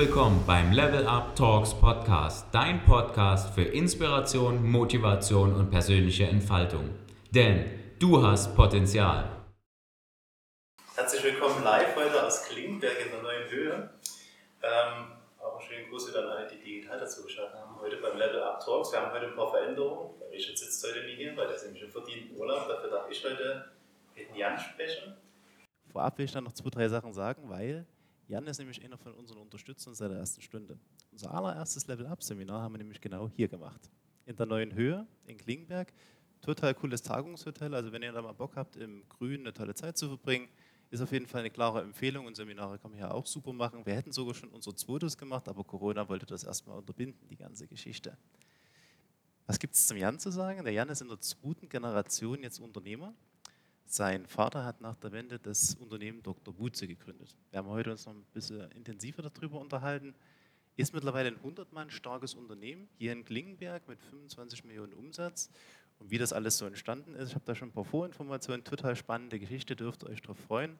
willkommen beim Level Up Talks Podcast, dein Podcast für Inspiration, Motivation und persönliche Entfaltung. Denn du hast Potenzial. Herzlich willkommen live heute aus Klingberg in der neuen Höhe. Ähm, auch einen schönen Gruß wieder an alle, die digital dazu geschaut haben. Heute beim Level Up Talks. Wir haben heute ein paar Veränderungen. Der Richard sitzt heute nicht hier, weil er ist nämlich im verdienten Urlaub. Dafür darf ich heute mit Jan sprechen. Vorab will ich dann noch zwei, drei Sachen sagen, weil Jan ist nämlich einer von unseren Unterstützern seit der ersten Stunde. Unser allererstes Level-Up-Seminar haben wir nämlich genau hier gemacht. In der neuen Höhe in Klingenberg. Total cooles Tagungshotel. Also wenn ihr da mal Bock habt, im Grün eine tolle Zeit zu verbringen, ist auf jeden Fall eine klare Empfehlung und Seminare kann man hier auch super machen. Wir hätten sogar schon unser zweites gemacht, aber Corona wollte das erstmal unterbinden, die ganze Geschichte. Was gibt es zum Jan zu sagen? Der Jan ist in der zweiten Generation jetzt Unternehmer. Sein Vater hat nach der Wende das Unternehmen Dr. Butze gegründet. Wir haben heute uns noch ein bisschen intensiver darüber unterhalten. Ist mittlerweile ein 100 Mann starkes Unternehmen hier in Klingenberg mit 25 Millionen Umsatz. Und wie das alles so entstanden ist, ich habe da schon ein paar Vorinformationen, total spannende Geschichte, dürft ihr euch darauf freuen.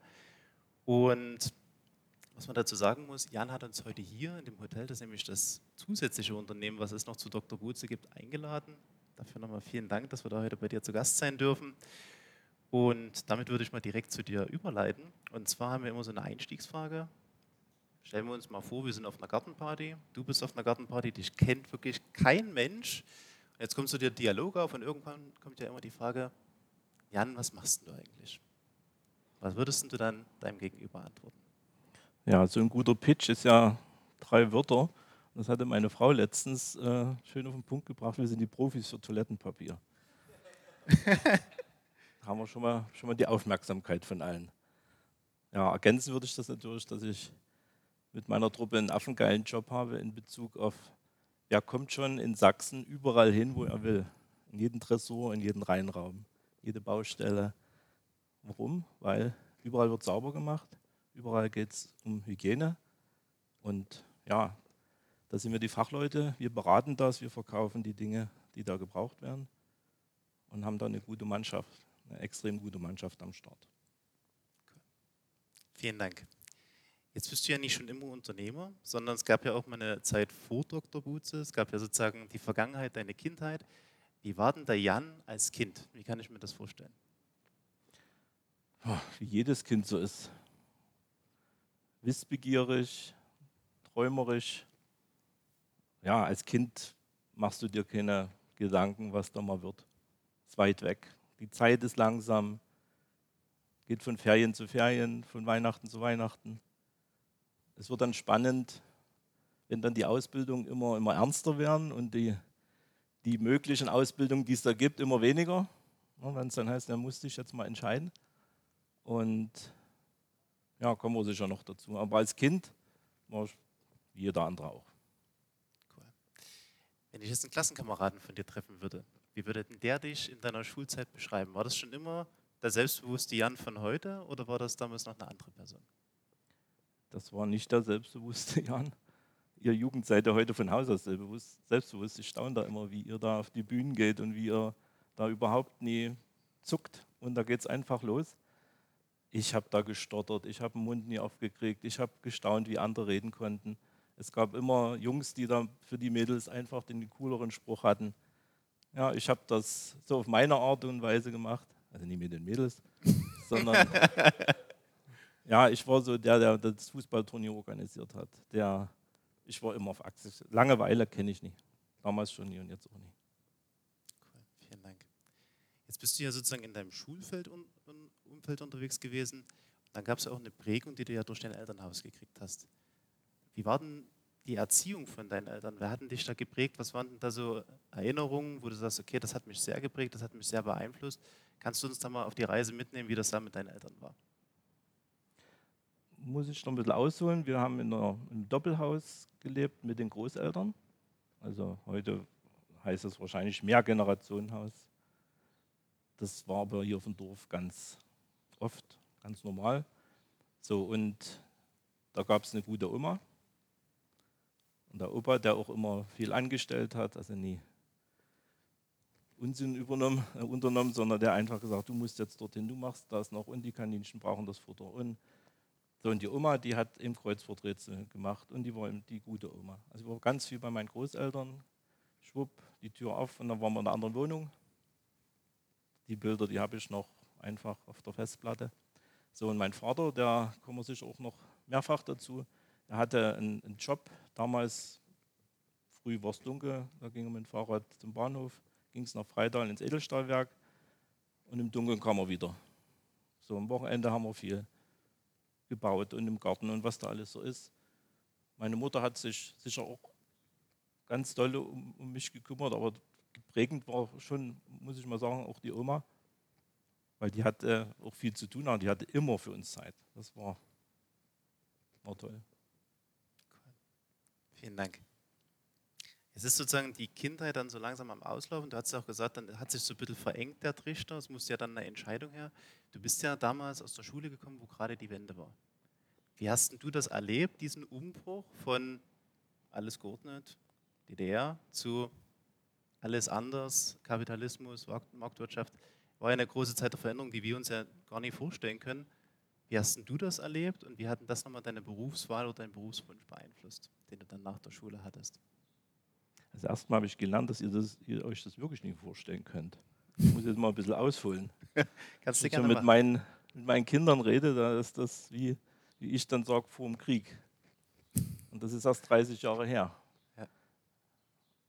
Und was man dazu sagen muss, Jan hat uns heute hier in dem Hotel, das ist nämlich das zusätzliche Unternehmen, was es noch zu Dr. Butze gibt, eingeladen. Dafür nochmal vielen Dank, dass wir da heute bei dir zu Gast sein dürfen. Und damit würde ich mal direkt zu dir überleiten. Und zwar haben wir immer so eine Einstiegsfrage. Stellen wir uns mal vor, wir sind auf einer Gartenparty. Du bist auf einer Gartenparty, dich kennt wirklich kein Mensch. Und jetzt kommt so der Dialog auf und irgendwann kommt ja immer die Frage, Jan, was machst du eigentlich? Was würdest du dann deinem Gegenüber antworten? Ja, so ein guter Pitch ist ja drei Wörter. Das hatte meine Frau letztens äh, schön auf den Punkt gebracht. Wir sind die Profis für Toilettenpapier. haben wir schon mal, schon mal die Aufmerksamkeit von allen. Ja, ergänzen würde ich das natürlich, dass ich mit meiner Truppe einen affengeilen Job habe in Bezug auf, wer kommt schon in Sachsen überall hin, wo er will. In jeden Tresor, in jeden Reinraum, jede Baustelle. Warum? Weil überall wird sauber gemacht, überall geht es um Hygiene. Und ja, da sind wir die Fachleute, wir beraten das, wir verkaufen die Dinge, die da gebraucht werden und haben da eine gute Mannschaft eine extrem gute Mannschaft am Start. Vielen Dank. Jetzt bist du ja nicht schon immer Unternehmer, sondern es gab ja auch mal eine Zeit vor Dr. Butze. Es gab ja sozusagen die Vergangenheit, deine Kindheit. Wie war denn der Jan als Kind? Wie kann ich mir das vorstellen? Wie jedes Kind so ist. Wissbegierig, träumerisch. Ja, als Kind machst du dir keine Gedanken, was da mal wird. Ist weit weg. Die Zeit ist langsam, geht von Ferien zu Ferien, von Weihnachten zu Weihnachten. Es wird dann spannend, wenn dann die Ausbildungen immer, immer ernster werden und die, die möglichen Ausbildungen, die es da gibt, immer weniger. Wenn es dann heißt, dann musste ich jetzt mal entscheiden. Und ja, kommen wir sicher noch dazu. Aber als Kind war ich wie jeder andere auch. Cool. Wenn ich jetzt einen Klassenkameraden von dir treffen würde, wie würde denn der dich in deiner Schulzeit beschreiben? War das schon immer der selbstbewusste Jan von heute oder war das damals noch eine andere Person? Das war nicht der selbstbewusste Jan. Ihr Jugend seid ja heute von Haus aus selbstbewusst. selbstbewusst. Ich staune da immer, wie ihr da auf die Bühnen geht und wie ihr da überhaupt nie zuckt. Und da geht es einfach los. Ich habe da gestottert, ich habe den Mund nie aufgekriegt, ich habe gestaunt, wie andere reden konnten. Es gab immer Jungs, die da für die Mädels einfach den cooleren Spruch hatten. Ja, ich habe das so auf meine Art und Weise gemacht. Also nicht mit den Mädels, sondern ja, ich war so der, der das Fußballturnier organisiert hat. Der, ich war immer auf Achse. Langeweile kenne ich nicht. Damals schon nie und jetzt auch nie. Cool, vielen Dank. Jetzt bist du ja sozusagen in deinem Schulfeld un, Umfeld unterwegs gewesen. Dann gab es ja auch eine Prägung, die du ja durch dein Elternhaus gekriegt hast. Wie war denn die Erziehung von deinen Eltern? Wer hat dich da geprägt? Was waren denn da so Erinnerungen, wo du sagst, okay, das hat mich sehr geprägt, das hat mich sehr beeinflusst? Kannst du uns da mal auf die Reise mitnehmen, wie das da mit deinen Eltern war? Muss ich noch ein bisschen ausholen. Wir haben in einem Doppelhaus gelebt mit den Großeltern. Also heute heißt es wahrscheinlich Mehrgenerationenhaus. Das war aber hier auf dem Dorf ganz oft, ganz normal. So, und da gab es eine gute Oma, und der Opa, der auch immer viel angestellt hat, also nie Unsinn übernommen, äh, unternommen, sondern der einfach gesagt, du musst jetzt dorthin, du machst das noch und die Kaninchen brauchen das Futter und So, und die Oma, die hat eben Kreuzworträtsel gemacht und die war die gute Oma. Also ich war ganz viel bei meinen Großeltern, schwupp, die Tür auf und dann waren wir in einer anderen Wohnung. Die Bilder, die habe ich noch einfach auf der Festplatte. So, und mein Vater, der kommen sicher auch noch mehrfach dazu, er hatte einen, einen Job, damals früh war es dunkel, da ging er mit dem Fahrrad zum Bahnhof, ging es nach Freidal ins Edelstahlwerk und im Dunkeln kam er wieder. So, am Wochenende haben wir viel gebaut und im Garten und was da alles so ist. Meine Mutter hat sich sicher auch ganz doll um, um mich gekümmert, aber prägend war schon, muss ich mal sagen, auch die Oma, weil die hatte auch viel zu tun und die hatte immer für uns Zeit. Das war, war toll. Vielen Dank. Es ist sozusagen die Kindheit dann so langsam am Auslaufen. Du hast ja auch gesagt, dann hat sich so ein bisschen verengt der Trichter. Es musste ja dann eine Entscheidung her. Du bist ja damals aus der Schule gekommen, wo gerade die Wende war. Wie hast du das erlebt, diesen Umbruch von alles geordnet, DDR, zu alles anders, Kapitalismus, Marktwirtschaft? War ja eine große Zeit der Veränderung, die wir uns ja gar nicht vorstellen können. Wie hast du das erlebt und wie hat das nochmal deine Berufswahl oder deinen Berufswunsch beeinflusst, den du dann nach der Schule hattest? Also erstmal habe ich gelernt, dass ihr, das, ihr, euch das wirklich nicht vorstellen könnt. Ich muss jetzt mal ein bisschen ausholen. Kannst du Wenn ich mit meinen, mit meinen Kindern rede, da ist das wie, wie ich dann sage, vor dem Krieg. Und das ist erst 30 Jahre her. Ja.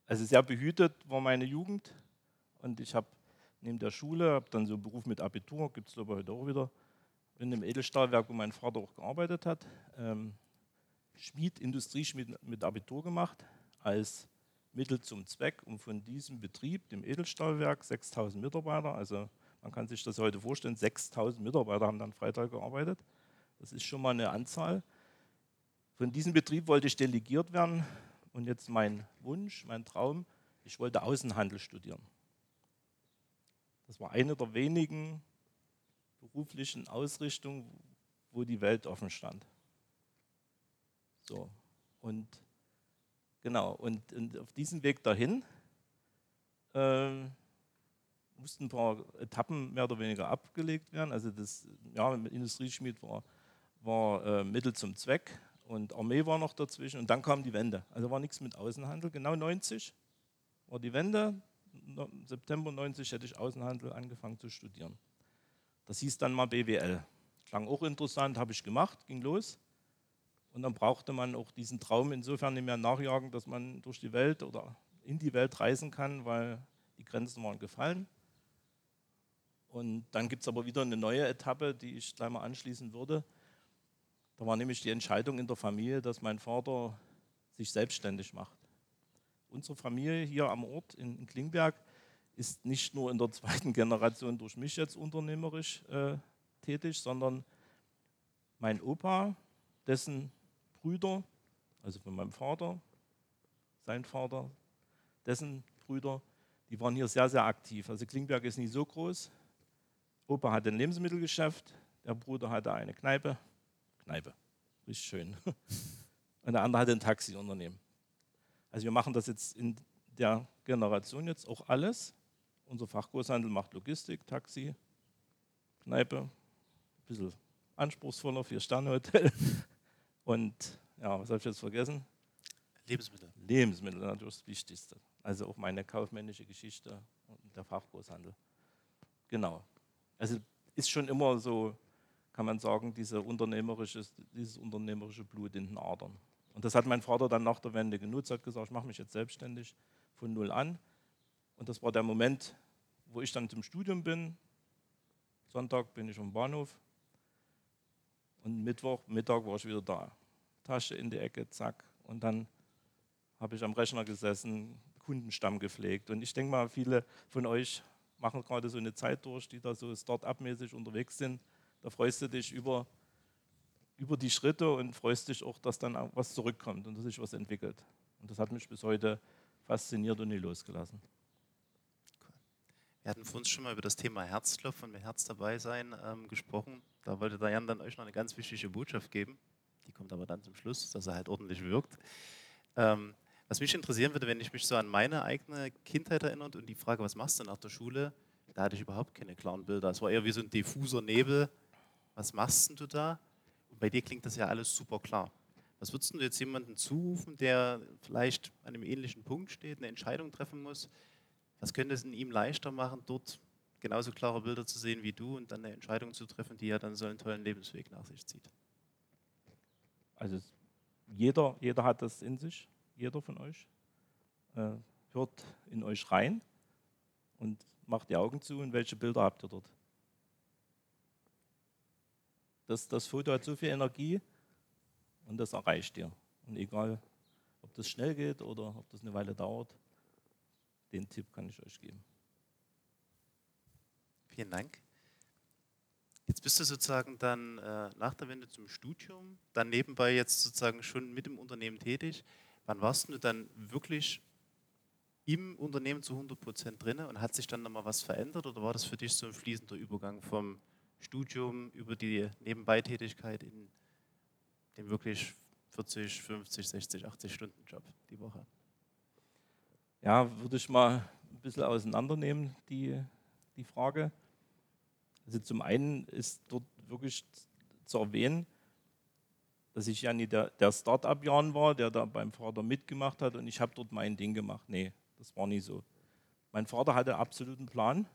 Also sehr behütet war meine Jugend. Und ich habe neben der Schule, habe dann so einen Beruf mit Abitur, gibt es aber heute auch wieder, in einem Edelstahlwerk, wo mein Vater auch gearbeitet hat. Ähm, Schmied, Industrieschmied mit Abitur gemacht als Mittel zum Zweck, um von diesem Betrieb, dem Edelstahlwerk, 6000 Mitarbeiter, also man kann sich das heute vorstellen, 6000 Mitarbeiter haben dann Freitag gearbeitet. Das ist schon mal eine Anzahl. Von diesem Betrieb wollte ich delegiert werden und jetzt mein Wunsch, mein Traum, ich wollte Außenhandel studieren. Das war eine der wenigen beruflichen Ausrichtungen, wo die Welt offen stand. So. Und Genau, und, und auf diesem Weg dahin äh, mussten ein paar Etappen mehr oder weniger abgelegt werden. Also das ja, Industrieschmied war, war äh, Mittel zum Zweck und Armee war noch dazwischen und dann kam die Wende. Also war nichts mit Außenhandel. Genau 90 war die Wende. September 90 hätte ich Außenhandel angefangen zu studieren. Das hieß dann mal BWL. Klang auch interessant, habe ich gemacht, ging los. Und dann brauchte man auch diesen Traum insofern nicht mehr nachjagen, dass man durch die Welt oder in die Welt reisen kann, weil die Grenzen waren gefallen. Und dann gibt es aber wieder eine neue Etappe, die ich gleich mal anschließen würde. Da war nämlich die Entscheidung in der Familie, dass mein Vater sich selbstständig macht. Unsere Familie hier am Ort in Klingberg ist nicht nur in der zweiten Generation durch mich jetzt unternehmerisch äh, tätig, sondern mein Opa, dessen Brüder, also von meinem Vater, sein Vater, dessen Brüder, die waren hier sehr, sehr aktiv. Also Klingberg ist nicht so groß. Opa hatte ein Lebensmittelgeschäft, der Bruder hatte eine Kneipe. Kneipe, richtig schön. Und der andere hatte ein Taxiunternehmen. Also wir machen das jetzt in der Generation jetzt auch alles. Unser Fachgroßhandel macht Logistik, Taxi, Kneipe, ein bisschen anspruchsvoller, Vier-Sterne-Hotel. Und ja, was habe ich jetzt vergessen? Lebensmittel. Lebensmittel, natürlich das Wichtigste. Also auch meine kaufmännische Geschichte und der Fachgroßhandel. Genau. Also ist schon immer so, kann man sagen, diese unternehmerische, dieses unternehmerische Blut in den Adern. Und das hat mein Vater dann nach der Wende genutzt, hat gesagt, ich mache mich jetzt selbstständig von null an. Und das war der Moment, wo ich dann zum Studium bin. Sonntag bin ich am Bahnhof und Mittwoch, Mittag war ich wieder da. Tasche in die Ecke, zack. Und dann habe ich am Rechner gesessen, Kundenstamm gepflegt. Und ich denke mal, viele von euch machen gerade so eine Zeit durch, die da so start-up-mäßig unterwegs sind. Da freust du dich über, über die Schritte und freust dich auch, dass dann auch was zurückkommt und dass sich was entwickelt. Und das hat mich bis heute fasziniert und nie losgelassen. Wir hatten vor uns schon mal über das Thema Herzklopfen und Herz dabei sein ähm, gesprochen. Da wollte der Jan dann euch noch eine ganz wichtige Botschaft geben. Die kommt aber dann zum Schluss, dass er halt ordentlich wirkt. Ähm, was mich interessieren würde, wenn ich mich so an meine eigene Kindheit erinnere und die Frage, was machst du nach der Schule, da hatte ich überhaupt keine klaren Bilder. Es war eher wie so ein diffuser Nebel. Was machst du da? bei dir klingt das ja alles super klar. Was würdest du jetzt jemandem zurufen, der vielleicht an einem ähnlichen Punkt steht, eine Entscheidung treffen muss? Was könnte es in ihm leichter machen, dort genauso klare Bilder zu sehen wie du und dann eine Entscheidung zu treffen, die ja dann so einen tollen Lebensweg nach sich zieht? Also jeder, jeder hat das in sich, jeder von euch. Äh, hört in euch rein und macht die Augen zu und welche Bilder habt ihr dort? Das, das Foto hat so viel Energie und das erreicht ihr. Und egal, ob das schnell geht oder ob das eine Weile dauert, den Tipp kann ich euch geben. Vielen Dank. Jetzt bist du sozusagen dann äh, nach der Wende zum Studium, dann nebenbei jetzt sozusagen schon mit dem Unternehmen tätig. Wann warst du dann wirklich im Unternehmen zu 100 Prozent drin und hat sich dann nochmal was verändert oder war das für dich so ein fließender Übergang vom Studium über die Nebenbeitätigkeit in den wirklich 40, 50, 60, 80 Stunden Job die Woche? Ja, würde ich mal ein bisschen auseinandernehmen, die, die Frage. Also zum einen ist dort wirklich zu erwähnen, dass ich ja nicht der, der Start-up-Jahren war, der da beim Vater mitgemacht hat und ich habe dort mein Ding gemacht. Nee, das war nie so. Mein Vater hatte absoluten Plan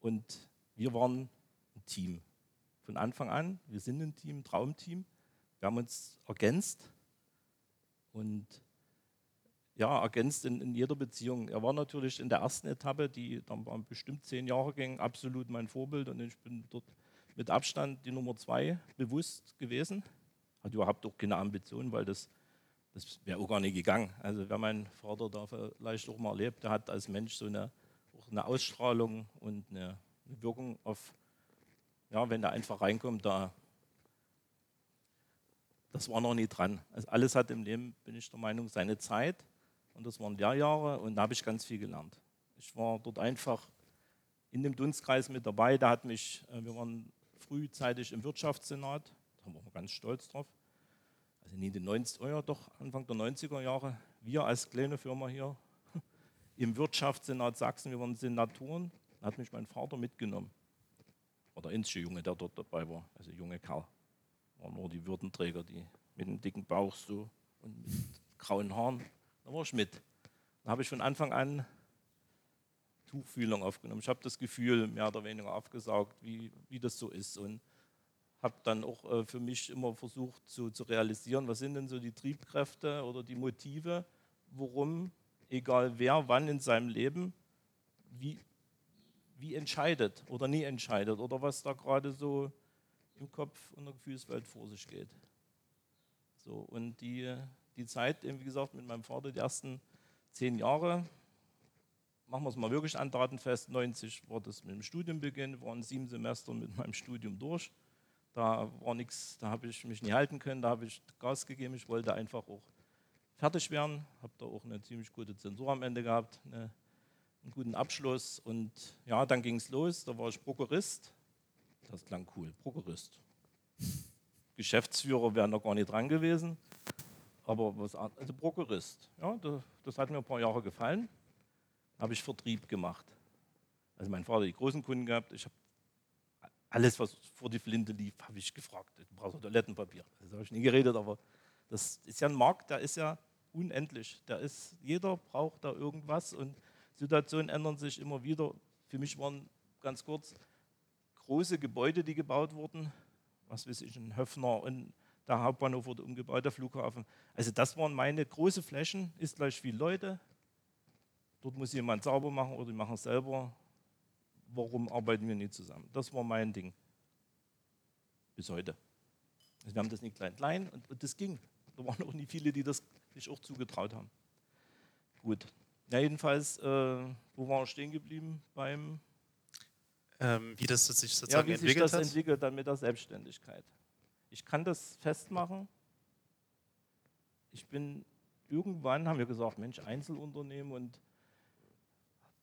und wir waren ein Team. Von Anfang an, wir sind ein Team, Traumteam. Wir haben uns ergänzt und ja, ergänzt in, in, jeder Beziehung. Er war natürlich in der ersten Etappe, die dann bestimmt zehn Jahre ging, absolut mein Vorbild und ich bin dort mit Abstand die Nummer zwei bewusst gewesen. Hat überhaupt auch keine Ambition, weil das das wäre auch gar nicht gegangen. Also wer mein Vater da vielleicht auch mal erlebt, der hat als Mensch so eine, auch eine Ausstrahlung und eine, eine Wirkung auf, ja, wenn der einfach reinkommt, da, das war noch nie dran. Also alles hat im Leben, bin ich der Meinung, seine Zeit und das waren Lehrjahre und da habe ich ganz viel gelernt. Ich war dort einfach in dem Dunstkreis mit dabei, da hat mich, äh, wir waren frühzeitig im Wirtschaftssenat, da waren wir ganz stolz drauf also nie die 90er, oh doch Anfang der 90er Jahre, wir als kleine Firma hier im Wirtschaftssenat Sachsen, wir waren Senatoren, da hat mich mein Vater mitgenommen. War der einzige Junge, der dort dabei war, also junge Kerl. Waren nur die Würdenträger, die mit dem dicken Bauch so und mit grauen Haaren. Da war ich mit. Da habe ich von Anfang an Tuchfühlung aufgenommen. Ich habe das Gefühl mehr oder weniger aufgesaugt, wie, wie das so ist. Und habe dann auch äh, für mich immer versucht zu, zu realisieren, was sind denn so die Triebkräfte oder die Motive, warum, egal wer, wann in seinem Leben, wie, wie entscheidet oder nie entscheidet oder was da gerade so im Kopf und der Gefühlswelt vor sich geht. So, und die, die Zeit, wie gesagt, mit meinem Vater, die ersten zehn Jahre, machen wir es mal wirklich an Daten fest, 90 war das mit dem Studienbeginn, waren sieben Semester mit meinem Studium durch. Da war nichts, da habe ich mich nicht halten können, da habe ich Gas gegeben. Ich wollte einfach auch fertig werden, habe da auch eine ziemlich gute Zensur am Ende gehabt, eine, einen guten Abschluss und ja, dann ging es los. Da war ich Prokurist. Das klang cool, Prokurist. Geschäftsführer wäre noch gar nicht dran gewesen, aber was, also Prokurist. Ja, das, hat mir ein paar Jahre gefallen. Habe ich Vertrieb gemacht. Also mein Vater hat die großen Kunden gehabt. Ich habe alles, was vor die Flinte lief, habe ich gefragt. Du brauchst Toilettenpapier. Das habe ich nie geredet, aber das ist ja ein Markt, der ist ja unendlich. Der ist, jeder braucht da irgendwas und Situationen ändern sich immer wieder. Für mich waren ganz kurz große Gebäude, die gebaut wurden. Was weiß ich, ein Höfner und der Hauptbahnhof wurde umgebaut, der Flughafen. Also das waren meine große Flächen, ist gleich viele Leute. Dort muss jemand sauber machen oder die machen es selber warum arbeiten wir nicht zusammen? Das war mein Ding. Bis heute. Also wir haben das nicht klein, klein und, und das ging. Da waren auch nicht viele, die das sich auch zugetraut haben. Gut. Ja, jedenfalls, äh, wo waren wir stehen geblieben beim. Ähm, wie das sich sozusagen ja, wie entwickelt sich das hat? entwickelt dann mit der Selbstständigkeit. Ich kann das festmachen. Ich bin irgendwann, haben wir gesagt, Mensch, Einzelunternehmen und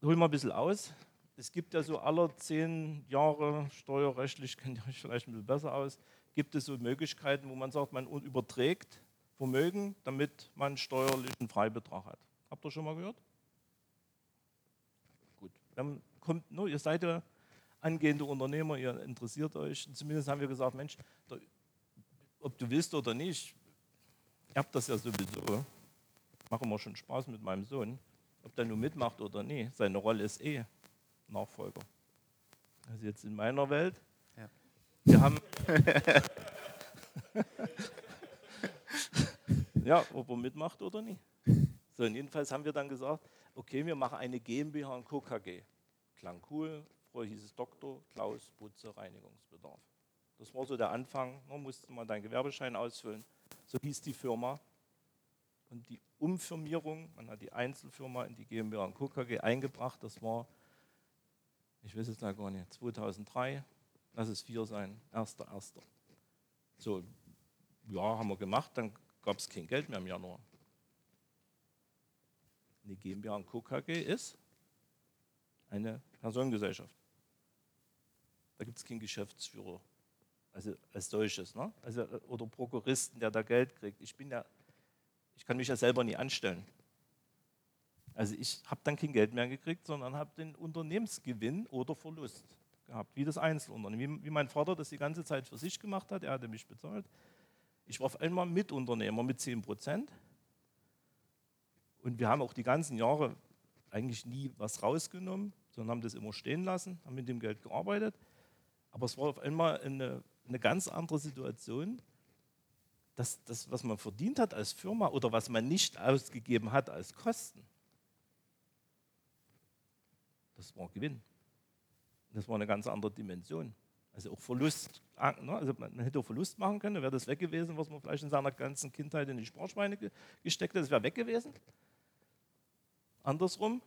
hol mal ein bisschen aus es gibt ja so alle zehn Jahre, steuerrechtlich kennt ihr euch vielleicht ein bisschen besser aus, gibt es so Möglichkeiten, wo man sagt, man überträgt Vermögen, damit man steuerlichen Freibetrag hat. Habt ihr schon mal gehört? Gut. Dann kommt, no, ihr seid ja angehende Unternehmer, ihr interessiert euch. Zumindest haben wir gesagt, Mensch, der ob du willst oder nicht, ich habe das ja sowieso. Mache immer schon Spaß mit meinem Sohn. Ob der nur mitmacht oder nicht, seine Rolle ist eh Nachfolger. Also jetzt in meiner Welt. Ja. Wir haben. ja, ob er mitmacht oder nicht. So, und jedenfalls haben wir dann gesagt, okay, wir machen eine GmbH und Co. KG. Klang cool. Früher hieß es Dr. Klaus Butze Reinigungsbedarf. Das war so der Anfang. Man musste mal deinen Gewerbeschein ausfüllen. So hieß die Firma. Und die Umfirmierung, man hat die Einzelfirma in die GmbH und Co. KG eingebracht. Das war, ich weiß es da gar nicht, 2003. Lass es vier sein, erster, erster. So, ja, haben wir gemacht. Dann gab es kein Geld mehr im Januar. Eine GmbH und Co. KG ist eine Personengesellschaft. Da gibt es keinen Geschäftsführer, also als solches, ne? also, oder Prokuristen, der da Geld kriegt. Ich bin ja, ich kann mich ja selber nie anstellen. Also ich habe dann kein Geld mehr gekriegt, sondern habe den Unternehmensgewinn oder Verlust gehabt, wie das Einzelunternehmen. Wie, wie mein Vater das die ganze Zeit für sich gemacht hat, er hatte mich bezahlt. Ich war auf einmal Mitunternehmer mit 10 Prozent und wir haben auch die ganzen Jahre eigentlich nie was rausgenommen, sondern haben das immer stehen lassen, haben mit dem Geld gearbeitet. Aber es war auf einmal eine, eine ganz andere Situation, dass das, was man verdient hat als Firma oder was man nicht ausgegeben hat als Kosten, das war Gewinn. Das war eine ganz andere Dimension. Also auch Verlust. Ne? Also man hätte auch Verlust machen können, wäre das weg gewesen, was man vielleicht in seiner ganzen Kindheit in die Sparschweine gesteckt hat, das wäre weg gewesen andersrum.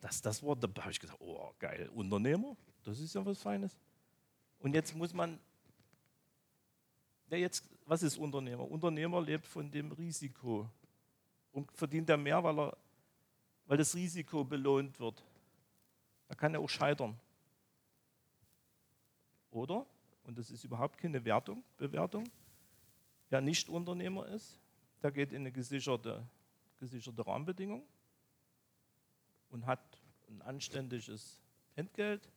Das, das war, da habe ich gesagt, oh geil, Unternehmer, das ist ja was Feines. Und jetzt muss man, ja jetzt, was ist Unternehmer? Unternehmer lebt von dem Risiko und verdient er mehr, weil, er, weil das Risiko belohnt wird. Er kann ja auch scheitern. Oder, und das ist überhaupt keine Wertung, Bewertung, wer nicht Unternehmer ist, der geht in eine gesicherte gesicherte Rahmenbedingungen und hat ein anständiges Entgelt,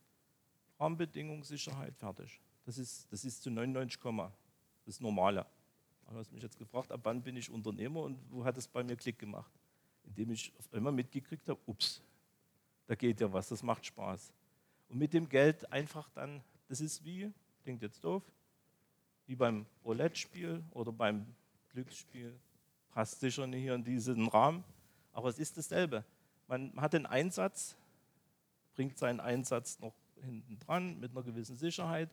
Rahmenbedingungen, Sicherheit, fertig. Das ist, das ist zu 99, das Normale. Du hast mich jetzt gefragt, ab wann bin ich Unternehmer und wo hat es bei mir Klick gemacht? Indem ich auf einmal mitgekriegt habe, ups, da geht ja was, das macht Spaß. Und mit dem Geld einfach dann, das ist wie, klingt jetzt doof, wie beim Roulette-Spiel oder beim Glücksspiel, passt sicher nicht hier in diesen Rahmen, aber es ist dasselbe. Man hat den Einsatz, bringt seinen Einsatz noch hinten dran mit einer gewissen Sicherheit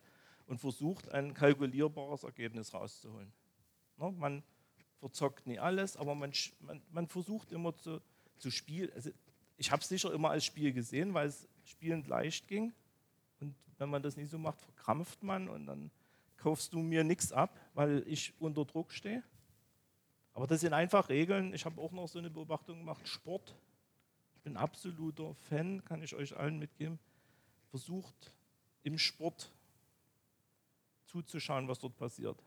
und versucht ein kalkulierbares Ergebnis rauszuholen. man verzockt nie alles, aber man, man, man versucht immer zu, zu spielen. Also ich habe es sicher immer als Spiel gesehen, weil es spielend leicht ging. Und wenn man das nicht so macht, verkrampft man und dann kaufst du mir nichts ab, weil ich unter Druck stehe. Aber das sind einfach Regeln. Ich habe auch noch so eine Beobachtung gemacht. Sport. Ich bin absoluter Fan, kann ich euch allen mitgeben. Versucht im Sport zuzuschauen, was dort passiert.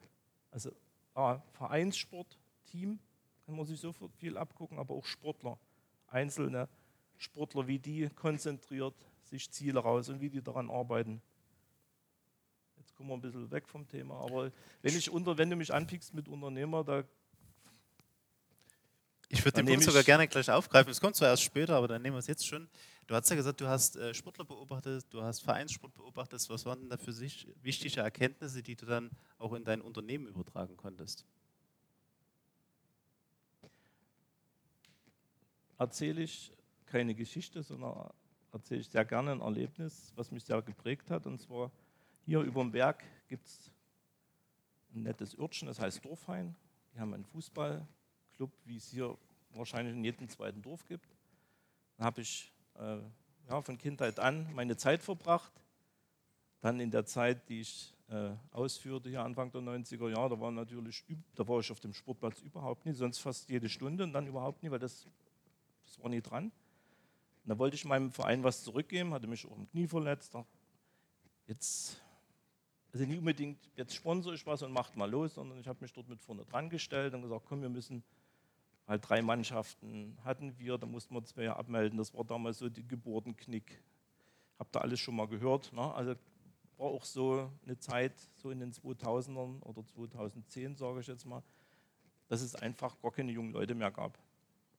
Also ah, Vereinssport, Team, kann man sich so viel abgucken, aber auch Sportler, einzelne Sportler, wie die konzentriert sich Ziele raus und wie die daran arbeiten. Jetzt kommen wir ein bisschen weg vom Thema, aber wenn, ich unter, wenn du mich anpickst mit Unternehmer, da ich würde den Punkt sogar gerne gleich aufgreifen. Es kommt zwar erst später, aber dann nehmen wir es jetzt schon. Du hast ja gesagt, du hast äh, Sportler beobachtet, du hast Vereinssport beobachtet. Was waren denn da für sich wichtige Erkenntnisse, die du dann auch in dein Unternehmen übertragen konntest? Erzähle ich keine Geschichte, sondern erzähle ich sehr gerne ein Erlebnis, was mich sehr geprägt hat. Und zwar hier über dem Berg gibt es ein nettes Örtchen, das heißt Dorfhain. Die haben einen Fußball, Club, wie es hier wahrscheinlich in jedem zweiten Dorf gibt. Da habe ich äh, ja, von Kindheit an meine Zeit verbracht. Dann in der Zeit, die ich äh, ausführte, hier Anfang der 90er Jahre, da war natürlich, da war ich auf dem Sportplatz überhaupt nicht, sonst fast jede Stunde und dann überhaupt nicht, weil das, das war nie dran. Und da wollte ich meinem Verein was zurückgeben, hatte mich auch im Knie verletzt. Jetzt also nicht unbedingt, jetzt sponsere ich was und macht mal los, sondern ich habe mich dort mit vorne dran gestellt und gesagt, komm, wir müssen weil drei Mannschaften hatten wir, da mussten wir zwei abmelden. Das war damals so die Geburtenknick. Habt ihr alles schon mal gehört? Ne? Also war auch so eine Zeit, so in den 2000ern oder 2010, sage ich jetzt mal, dass es einfach gar keine jungen Leute mehr gab.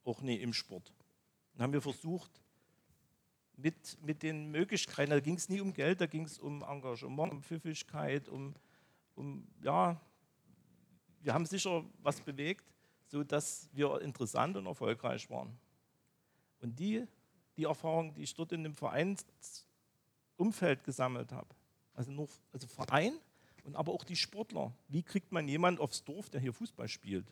Auch nie im Sport. Dann haben wir versucht, mit, mit den Möglichkeiten, da ging es nie um Geld, da ging es um Engagement, um Pfiffigkeit, um, um, ja, wir haben sicher was bewegt, sodass wir interessant und erfolgreich waren. Und die, die Erfahrung, die ich dort in dem Vereinsumfeld gesammelt habe, also, nur, also Verein und aber auch die Sportler, wie kriegt man jemanden aufs Dorf, der hier Fußball spielt?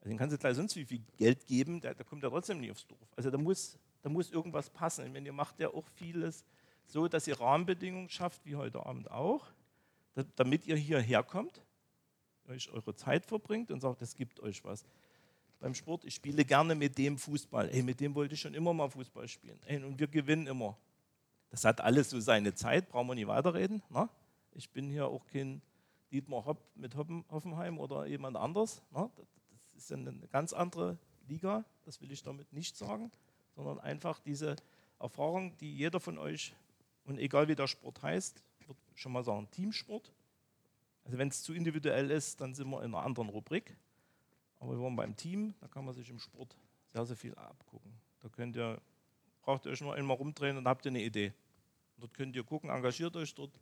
Also den kannst du gleich sonst wie viel Geld geben, der kommt ja trotzdem nicht aufs Dorf. Also da muss, da muss irgendwas passen. Und wenn ihr macht ja auch vieles so, dass ihr Rahmenbedingungen schafft, wie heute Abend auch, damit ihr hierher kommt, euch eure Zeit verbringt und sagt, es gibt euch was. Beim Sport, ich spiele gerne mit dem Fußball. Ey, mit dem wollte ich schon immer mal Fußball spielen. Ey, und wir gewinnen immer. Das hat alles so seine Zeit, brauchen wir nicht weiterreden. Na? Ne? Ich bin hier auch kein Dietmar Hopp mit Hoffenheim oder jemand anderes. Na? Ne? Das ist eine ganz andere Liga, das will ich damit nicht sagen, sondern einfach diese Erfahrung, die jeder von euch, und egal wie der Sport heißt, wird schon mal sagen, Teamsport. Also wenn es zu individuell ist, dann sind wir in einer anderen Rubrik. Aber wir waren beim Team, da kann man sich im Sport sehr, sehr viel abgucken. Da könnt ihr, braucht ihr euch nur einmal rumdrehen und habt ihr eine Idee. Dort könnt ihr gucken, engagiert euch dort,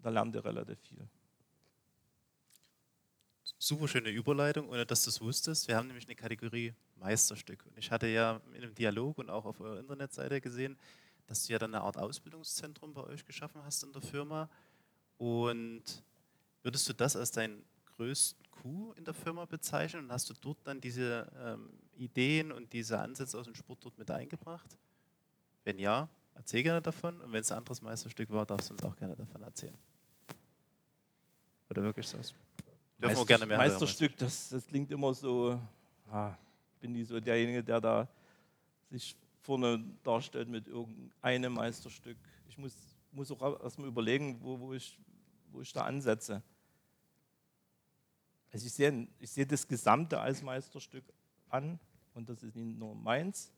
da lernt ihr relativ viel super schöne Überleitung, ohne dass du es wusstest. Wir haben nämlich eine Kategorie Meisterstück. Und ich hatte ja in einem Dialog und auch auf eurer Internetseite gesehen, dass du ja dann eine Art Ausbildungszentrum bei euch geschaffen hast in der Firma. Und würdest du das als deinen größten Coup in der Firma bezeichnen? Und hast du dort dann diese ähm, Ideen und diese Ansätze aus dem Sport dort mit eingebracht? Wenn ja, erzähl gerne davon. Und wenn es ein anderes Meisterstück war, darfst du uns auch gerne davon erzählen. Oder wirklich so? Dürfen Meister, gerne mehr Meisterstück, das, das klingt immer so, ah, bin ich so derjenige, der da sich vorne darstellt mit irgendeinem Meisterstück. Ich muss, muss auch erstmal überlegen, wo, wo, ich, wo ich da ansetze. Also ich sehe, ich sehe das Gesamte als Meisterstück an und das ist nicht nur meins.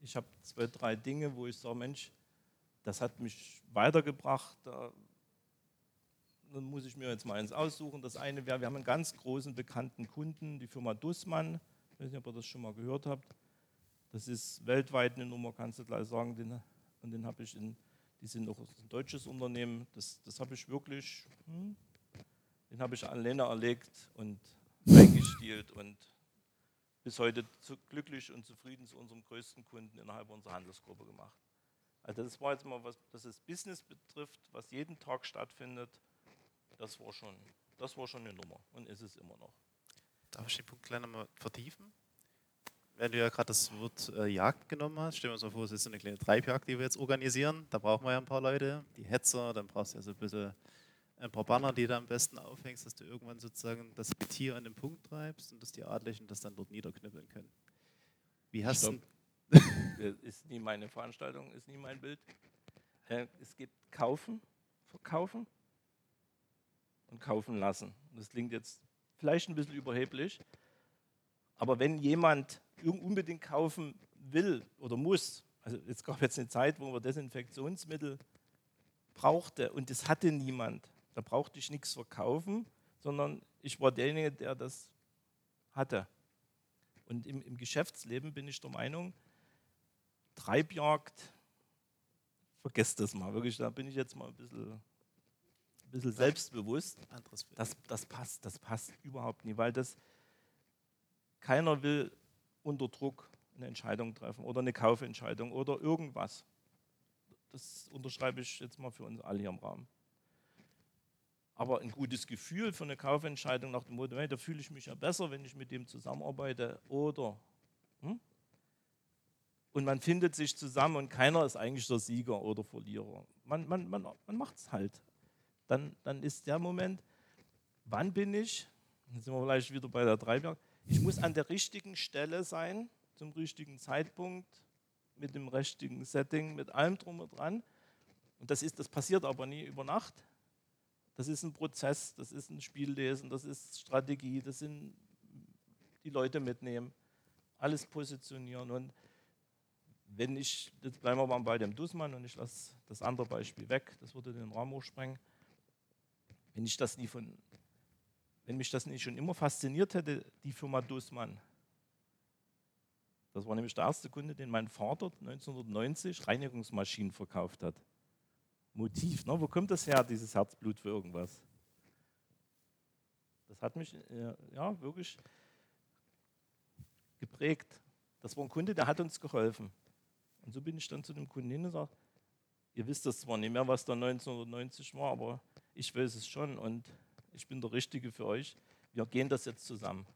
Ich habe zwei, drei Dinge, wo ich sage, Mensch, das hat mich weitergebracht, da dann muss ich mir jetzt mal eins aussuchen. Das eine wäre, wir haben einen ganz großen bekannten Kunden, die Firma Dussmann. Ich weiß nicht, ob ihr das schon mal gehört habt. Das ist weltweit eine Nummer, kannst du gleich sagen. Den, und den habe ich in, die sind auch ein deutsches Unternehmen. Das, das habe ich wirklich, hm, den habe ich an Lena erlegt und eingestielt und bis heute glücklich und zufrieden zu unserem größten Kunden innerhalb unserer Handelsgruppe gemacht. Also das war jetzt mal was, das Business betrifft, was jeden Tag stattfindet das war schon, das war schon eine Nummer und ist es immer noch. Darf ich den Punkt gleich nochmal vertiefen? Wenn du ja gerade das Wort äh, Jagd genommen hast, stellen wir uns mal vor, es ist so eine kleine Treibjagd, die wir jetzt organisieren. Da brauchen wir ja ein paar Leute, die Hetzer, dann brauchst du ja so ein bisschen ein paar Banner, die du am besten aufhängst, dass du irgendwann sozusagen das Tier an den Punkt treibst und dass die Adlichen das dann dort niederknüppeln können. Wie hast du. ist nie meine Veranstaltung, ist nie mein Bild. Äh, es gibt kaufen, verkaufen und kaufen lassen. Das klingt jetzt vielleicht ein bisschen überheblich, aber wenn jemand unbedingt kaufen will oder muss, also es gab jetzt eine Zeit, wo man Desinfektionsmittel brauchte und das hatte niemand, da brauchte ich nichts verkaufen, sondern ich war derjenige, der das hatte. Und im, im Geschäftsleben bin ich der Meinung, Treibjagd, vergesst das mal, wirklich, da bin ich jetzt mal ein bisschen ein bisschen selbstbewusst. Das, das passt, das passt überhaupt nicht, weil das keiner will unter Druck eine Entscheidung treffen oder eine Kaufentscheidung oder irgendwas. Das unterschreibe ich jetzt mal für uns alle hier im Raum. Aber ein gutes Gefühl für eine Kaufentscheidung nach dem Motto, hey, da fühle ich mich ja besser, wenn ich mit dem zusammenarbeite oder. Hm? Und man findet sich zusammen und keiner ist eigentlich der Sieger oder Verlierer. Man, man, man, man macht es halt dann, dann ist der Moment, wann bin ich, dann sind wir vielleicht wieder bei der Dreiberg, ich muss an der richtigen Stelle sein, zum richtigen Zeitpunkt, mit dem richtigen Setting, mit allem drum und dran. Und das, ist, das passiert aber nie über Nacht. Das ist ein Prozess, das ist ein Spiellesen, das ist Strategie, das sind die Leute mitnehmen, alles positionieren. Und wenn ich, jetzt bleiben wir mal bei dem Dussmann und ich lasse das andere Beispiel weg, das würde den Rahmen sprengen. Wenn ich das nie von, wenn mich das nicht schon immer fasziniert hätte, die Firma Dussmann. Das war nämlich der erste Kunde, den mein Vater 1990 Reinigungsmaschinen verkauft hat. Motiv, ne? wo kommt das her, dieses Herzblut für irgendwas? Das hat mich äh, ja, wirklich geprägt. Das war ein Kunde, der hat uns geholfen. Und so bin ich dann zu dem Kunden hin und sage, ihr wisst das zwar nicht mehr, was da 1990 war, aber ich weiß es schon und ich bin der Richtige für euch. Wir gehen das jetzt zusammen,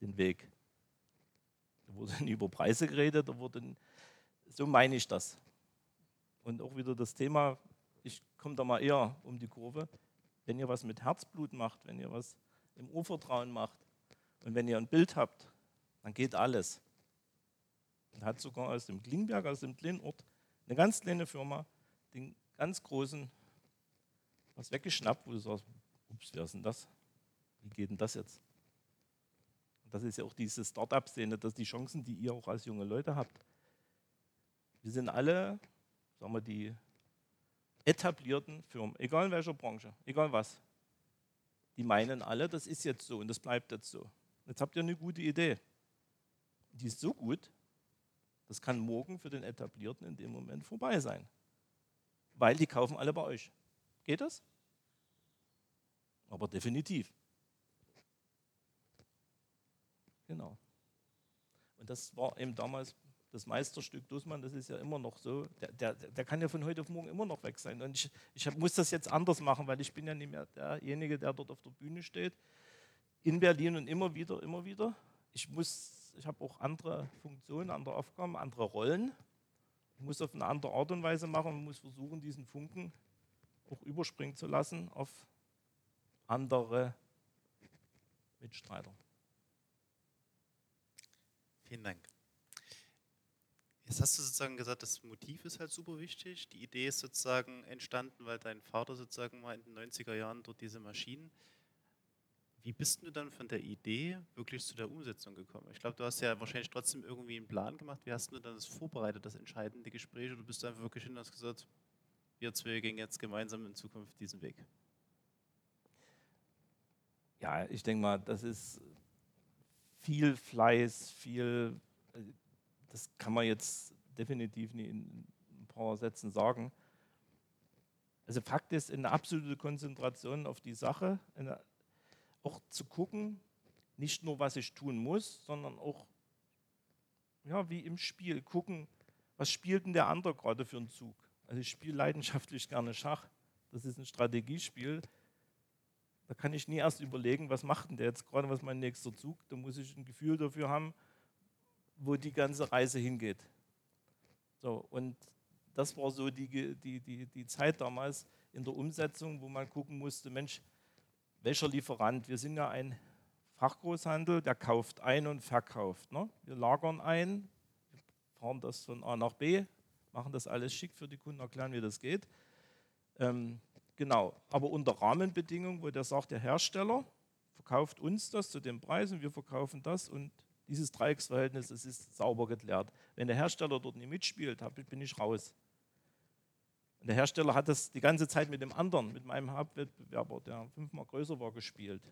den Weg. Da wurde über Preise geredet, da wurde, so meine ich das. Und auch wieder das Thema, ich komme da mal eher um die Kurve, wenn ihr was mit Herzblut macht, wenn ihr was im Urvertrauen macht und wenn ihr ein Bild habt, dann geht alles. Und hat sogar aus dem Klingberg, aus dem kleinen Ort, eine ganz kleine Firma, den ganz großen was weggeschnappt, wo du sagst, ups, wer ist denn das? Wie geht denn das jetzt? Das ist ja auch diese Start-up-Szene, dass die Chancen, die ihr auch als junge Leute habt. Wir sind alle, sagen wir, die etablierten Firmen, egal in welcher Branche, egal was. Die meinen alle, das ist jetzt so und das bleibt jetzt so. Jetzt habt ihr eine gute Idee. Die ist so gut, das kann morgen für den Etablierten in dem Moment vorbei sein. Weil die kaufen alle bei euch. Geht das? Aber definitiv. Genau. Und das war eben damals das Meisterstück Dussmann, das ist ja immer noch so, der, der, der kann ja von heute auf morgen immer noch weg sein. Und ich, ich hab, muss das jetzt anders machen, weil ich bin ja nicht mehr derjenige, der dort auf der Bühne steht. In Berlin und immer wieder, immer wieder. Ich muss ich habe auch andere Funktionen, andere Aufgaben, andere Rollen. Ich muss auf eine andere Art und Weise machen und muss versuchen, diesen Funken auch überspringen zu lassen auf andere Mitstreiter. Vielen Dank. Jetzt hast du sozusagen gesagt, das Motiv ist halt super wichtig. Die Idee ist sozusagen entstanden, weil dein Vater sozusagen mal in den 90er Jahren dort diese Maschinen wie bist du dann von der Idee wirklich zu der Umsetzung gekommen? Ich glaube, du hast ja wahrscheinlich trotzdem irgendwie einen Plan gemacht. Wie hast du dann das vorbereitet, das entscheidende Gespräch? Oder bist du einfach wirklich hin und hast gesagt, wir zwei gehen jetzt gemeinsam in Zukunft diesen Weg? Ja, ich denke mal, das ist viel Fleiß, viel, das kann man jetzt definitiv nicht in ein paar Sätzen sagen. Also Fakt ist, eine absolute Konzentration auf die Sache, eine auch zu gucken, nicht nur, was ich tun muss, sondern auch, ja, wie im Spiel, gucken, was spielt denn der andere gerade für einen Zug. Also ich spiele leidenschaftlich gerne Schach. Das ist ein Strategiespiel. Da kann ich nie erst überlegen, was macht denn der jetzt gerade, was mein nächster Zug. Da muss ich ein Gefühl dafür haben, wo die ganze Reise hingeht. So, und das war so die, die, die, die Zeit damals in der Umsetzung, wo man gucken musste, Mensch, welcher Lieferant? Wir sind ja ein Fachgroßhandel, der kauft ein und verkauft. Ne? Wir lagern ein, fahren das von A nach B, machen das alles schick für die Kunden, erklären, wie das geht. Ähm, genau, aber unter Rahmenbedingungen, wo der sagt, der Hersteller verkauft uns das zu dem Preis und wir verkaufen das und dieses Dreiecksverhältnis, das ist sauber geklärt. Wenn der Hersteller dort nicht mitspielt, bin ich raus. Und der Hersteller hat das die ganze Zeit mit dem anderen, mit meinem Hauptwettbewerber, der fünfmal größer war, gespielt.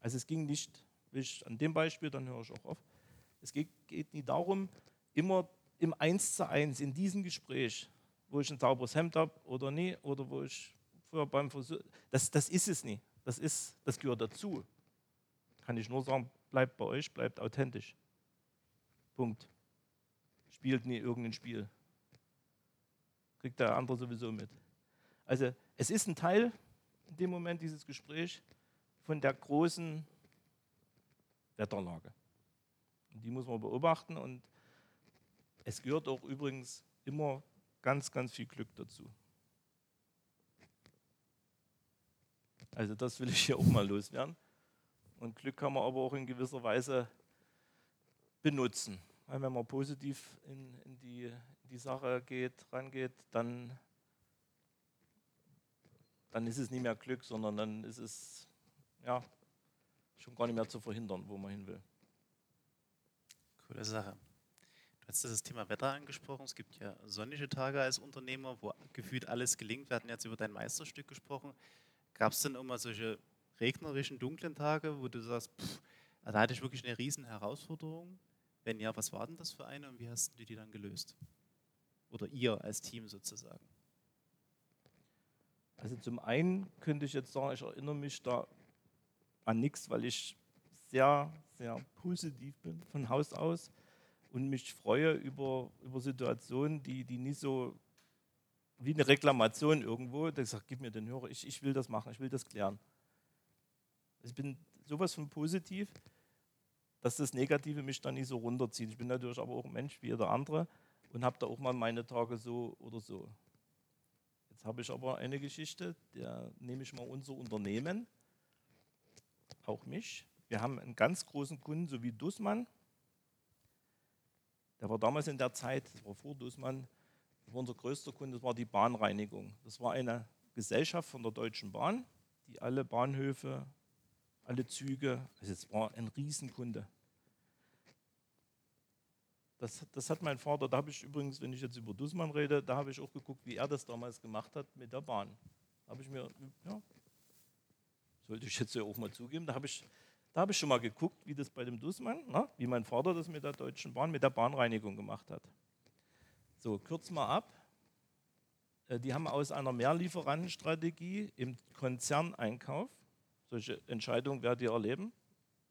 Also es ging nicht, ich an dem Beispiel, dann höre ich auch auf, es geht, geht nie darum, immer im Eins zu eins in diesem Gespräch, wo ich ein sauberes Hemd habe oder nie, oder wo ich vorher beim Versuch, das, das ist es nie. Das, ist, das gehört dazu. Kann ich nur sagen, bleibt bei euch, bleibt authentisch. Punkt. Spielt nie irgendein Spiel kriegt der andere sowieso mit. Also es ist ein Teil in dem Moment dieses Gespräch von der großen Wetterlage. Und die muss man beobachten und es gehört auch übrigens immer ganz, ganz viel Glück dazu. Also das will ich hier auch mal loswerden. Und Glück kann man aber auch in gewisser Weise benutzen. Weil wenn man positiv in, in, die, die Sache geht, rangeht, dann, dann ist es nicht mehr Glück, sondern dann ist es ja, schon gar nicht mehr zu verhindern, wo man hin will. Coole Sache. Du Hast das Thema Wetter angesprochen? Es gibt ja sonnige Tage als Unternehmer, wo gefühlt alles gelingt. Wir hatten jetzt über dein Meisterstück gesprochen. Gab es denn immer solche regnerischen, dunklen Tage, wo du sagst, pff, da hatte ich wirklich eine riesen Herausforderung? Wenn ja, was war denn das für eine und wie hast du die dann gelöst? Oder ihr als Team sozusagen? Also zum einen könnte ich jetzt sagen, ich erinnere mich da an nichts, weil ich sehr, sehr positiv bin von Haus aus und mich freue über, über Situationen, die, die nicht so wie eine Reklamation irgendwo, ich sage, gib mir den Hörer, ich, ich will das machen, ich will das klären. Ich bin sowas von positiv, dass das Negative mich dann nicht so runterzieht. Ich bin natürlich aber auch ein Mensch wie jeder andere und habe da auch mal meine Tage so oder so. Jetzt habe ich aber eine Geschichte, da nehme ich mal unser Unternehmen, auch mich. Wir haben einen ganz großen Kunden, so wie Dussmann. Der war damals in der Zeit, das war vor Dussmann, unser größter Kunde, das war die Bahnreinigung. Das war eine Gesellschaft von der Deutschen Bahn, die alle Bahnhöfe, alle Züge, also es war ein Riesenkunde. Das, das hat mein Vater, da habe ich übrigens, wenn ich jetzt über Dussmann rede, da habe ich auch geguckt, wie er das damals gemacht hat mit der Bahn. Habe ich mir, ja, sollte ich jetzt ja auch mal zugeben, da habe ich, da habe ich schon mal geguckt, wie das bei dem Dussmann, na, wie mein Vater das mit der Deutschen Bahn, mit der Bahnreinigung gemacht hat. So, kürz mal ab. Äh, die haben aus einer Mehrlieferantenstrategie im Konzerneinkauf, solche Entscheidungen werdet ihr erleben,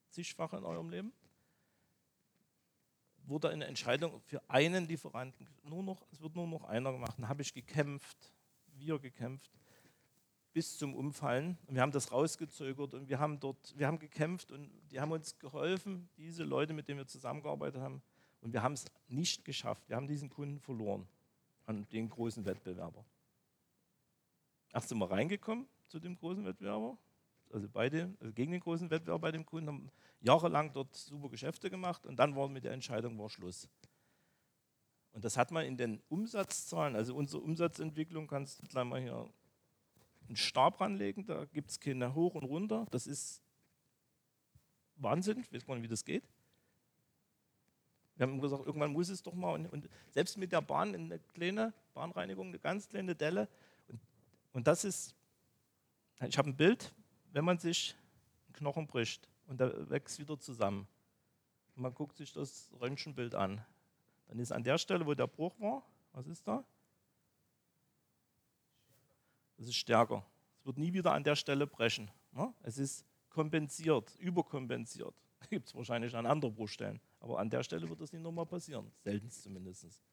zigfach in eurem Leben, wurde eine Entscheidung für einen Lieferanten, nur noch, es wird nur noch einer gemacht. Dann habe ich gekämpft, wir gekämpft, bis zum Umfallen. Und wir haben das rausgezögert und wir haben dort, wir haben gekämpft und die haben uns geholfen, diese Leute, mit denen wir zusammengearbeitet haben. Und wir haben es nicht geschafft. Wir haben diesen Kunden verloren an den großen Wettbewerber. Erst sind wir reingekommen zu dem großen Wettbewerber, also beide, also gegen den großen Wettbewerber bei dem Kunden, haben jahrelang dort super Geschäfte gemacht und dann war mit der Entscheidung war Schluss. Und das hat man in den Umsatzzahlen, also unsere Umsatzentwicklung, kannst du gleich mal hier einen Stab ranlegen, da gibt es keine hoch und runter. Das ist Wahnsinn, ich weiß gar nicht, wie das geht. Wir haben gesagt, irgendwann muss es doch mal. Und, und selbst mit der Bahn, eine kleine Bahnreinigung, eine ganz kleine Delle. Und, und das ist, ich habe ein Bild, wenn man sich einen Knochen bricht und der wächst wieder zusammen. Und man guckt sich das Röntgenbild an. Dann ist an der Stelle, wo der Bruch war, was ist da? Das ist stärker. Es wird nie wieder an der Stelle brechen. Ne? Es ist kompensiert, überkompensiert. Gibt es wahrscheinlich an anderen Bruchstellen. Aber an der Stelle wird das nicht nochmal passieren. Selten zumindest.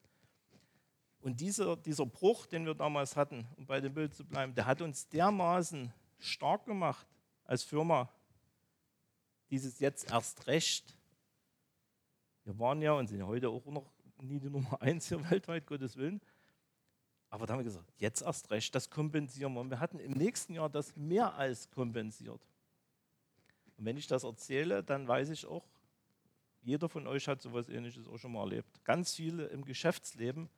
Und dieser, dieser Bruch, den wir damals hatten, um bei dem Bild zu bleiben, der hat uns dermaßen stark gemacht als Firma, dieses jetzt erst recht. Wir waren ja und sind ja heute auch noch nie die Nummer eins hier weltweit, Gottes Willen. Aber da haben wir gesagt, jetzt erst recht, das kompensieren wir. Und wir hatten im nächsten Jahr das mehr als kompensiert. Und wenn ich das erzähle, dann weiß ich auch, jeder von euch hat sowas ähnliches auch schon mal erlebt. Ganz viele im Geschäftsleben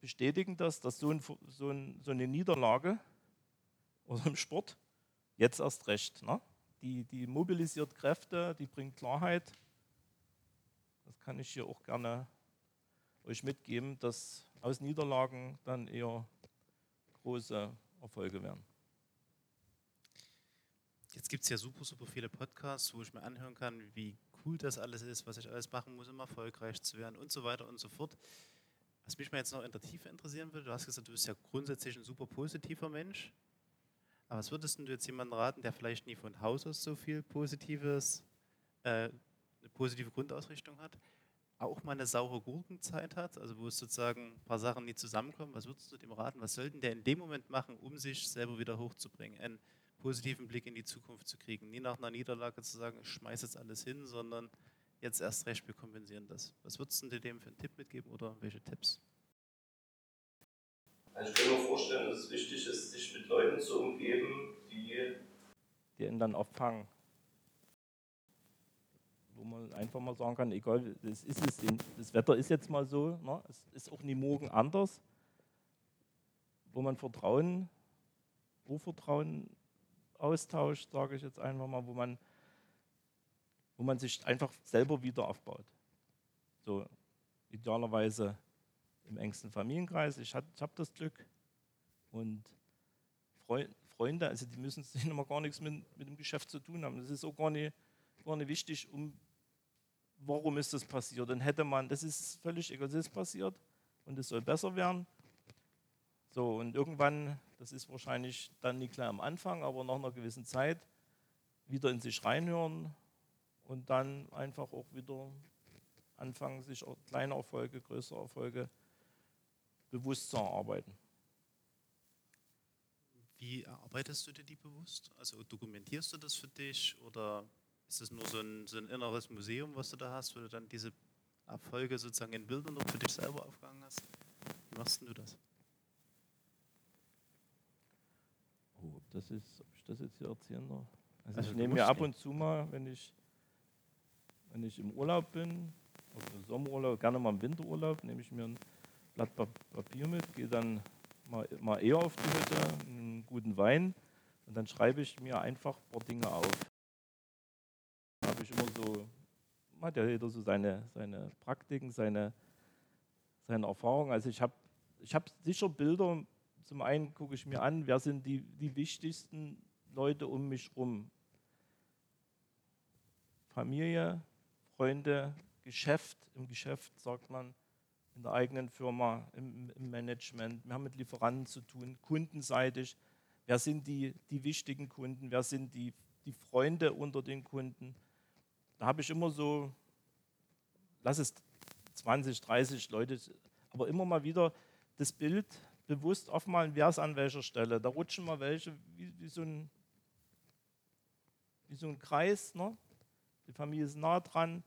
bestätigen das, dass so, ein, so, ein, so eine Niederlage oder im Sport jetzt erst recht. Ne? Die, die mobilisiert Kräfte, die bringt Klarheit. Das kann ich hier auch gerne euch mitgeben, dass aus Niederlagen dann eher große Erfolge werden. Jetzt gibt es ja super, super viele Podcasts, wo ich mir anhören kann, wie cool das alles ist, was ich alles machen muss, um erfolgreich zu werden und so weiter und so fort. Was mich mal jetzt noch in der Tiefe interessieren würde, du hast gesagt, du bist ja grundsätzlich ein super positiver Mensch. Aber was würdest du jetzt jemandem raten, der vielleicht nie von Haus aus so viel Positives, äh, eine positive Grundausrichtung hat? Auch mal eine saure Gurkenzeit hat, also wo es sozusagen ein paar Sachen nicht zusammenkommen, was würdest du dem raten? Was sollten der in dem Moment machen, um sich selber wieder hochzubringen, einen positiven Blick in die Zukunft zu kriegen? Nie nach einer Niederlage zu sagen, ich schmeiße jetzt alles hin, sondern jetzt erst recht, wir kompensieren das. Was würdest du dem für einen Tipp mitgeben oder welche Tipps? Also ich kann mir vorstellen, dass es wichtig ist, sich mit Leuten zu umgeben, die, die ihn dann auffangen wo man einfach mal sagen kann, egal, das, ist es, das Wetter ist jetzt mal so, ne? es ist auch nie morgen anders, wo man Vertrauen, Urvertrauen austauscht, sage ich jetzt einfach mal, wo man, wo man sich einfach selber wieder aufbaut. So. idealerweise im engsten Familienkreis. Ich, ich habe das Glück. Und Freunde, also die müssen sich immer gar nichts mit, mit dem Geschäft zu tun haben. Das ist auch gar nicht, gar nicht wichtig, um warum ist das passiert. Dann hätte man, das ist völlig ist passiert und es soll besser werden. So, und irgendwann, das ist wahrscheinlich dann nicht gleich am Anfang, aber nach einer gewissen Zeit, wieder in sich reinhören und dann einfach auch wieder anfangen, sich kleine Erfolge, größere Erfolge bewusst zu erarbeiten. Wie erarbeitest du dir die bewusst? Also dokumentierst du das für dich oder ist das nur so ein, so ein inneres Museum, was du da hast, wo du dann diese Erfolge sozusagen in Bildern noch für dich selber aufgehangen hast? Wie machst du das? Oh, das ist, ob ich das jetzt hier erzählen darf? Also, also ich nehme mir ab und zu mal, wenn ich, wenn ich im Urlaub bin, also Sommerurlaub, gerne mal im Winterurlaub, nehme ich mir ein Blatt Papier mit, gehe dann mal, mal eher auf die Hütte, einen guten Wein und dann schreibe ich mir einfach ein paar Dinge auf. So, hat ja jeder so seine, seine Praktiken, seine, seine Erfahrungen. Also ich habe ich hab sicher Bilder, zum einen gucke ich mir an, wer sind die, die wichtigsten Leute um mich herum. Familie, Freunde, Geschäft. Im Geschäft sagt man, in der eigenen Firma, im, im, Management. Wir haben mit Lieferanten zu tun, kundenseitig. Wer sind die, die wichtigen Kunden? Wer sind die, die Freunde unter den Kunden? Da habe ich immer so, lass es 20, 30 Leute, aber immer mal wieder das Bild bewusst aufmalen, wer ist an welcher Stelle. Da rutschen mal welche wie, wie, so, ein, wie so ein Kreis. Ne? Die Familie ist nah dran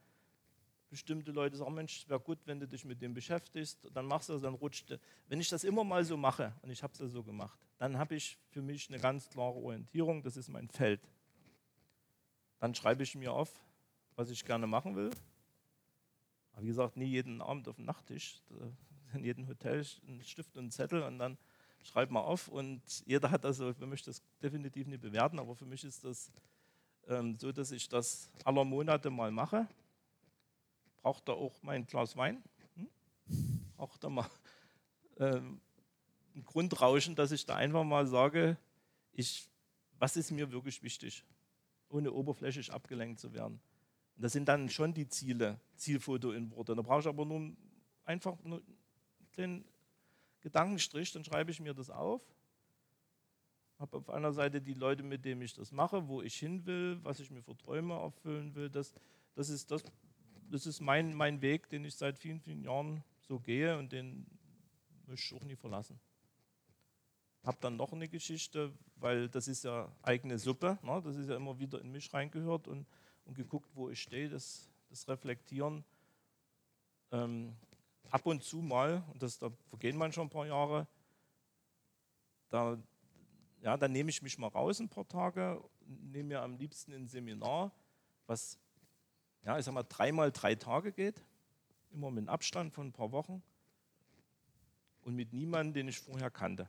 bestimmte Leute sagen, Mensch, wäre gut, wenn du dich mit dem beschäftigst, dann machst du das, dann rutscht du. Wenn ich das immer mal so mache, und ich habe es ja so gemacht, dann habe ich für mich eine ganz klare Orientierung, das ist mein Feld. Dann schreibe ich mir auf, was ich gerne machen will. Aber wie gesagt, nie jeden Abend auf dem Nachttisch, in jedem Hotel ein Stift und einen Zettel und dann schreibt man auf und jeder hat also, für mich das definitiv nicht bewerten, aber für mich ist das ähm, so, dass ich das aller Monate mal mache braucht er auch mein Glas Wein? Hm? Braucht er mal äh, ein Grundrauschen, dass ich da einfach mal sage, ich, was ist mir wirklich wichtig, ohne oberflächlich abgelenkt zu werden. Und das sind dann schon die Ziele, Zielfoto in Worte. Da brauche ich aber nur einfach nur den Gedankenstrich, dann schreibe ich mir das auf. Habe auf einer Seite die Leute, mit denen ich das mache, wo ich hin will, was ich mir für Träume erfüllen will. Das, das ist das, das ist mein, mein Weg, den ich seit vielen, vielen Jahren so gehe und den möchte ich auch nie verlassen. Habe dann noch eine Geschichte, weil das ist ja eigene Suppe, ne? das ist ja immer wieder in mich reingehört und, und geguckt, wo ich stehe, das, das Reflektieren. Ähm, ab und zu mal, und das, da vergehen man schon ein paar Jahre, da, ja, dann nehme ich mich mal raus ein paar Tage, nehme mir am liebsten ein Seminar, was ja, ich sag mal, dreimal drei Tage geht, immer mit einem Abstand von ein paar Wochen und mit niemandem, den ich vorher kannte.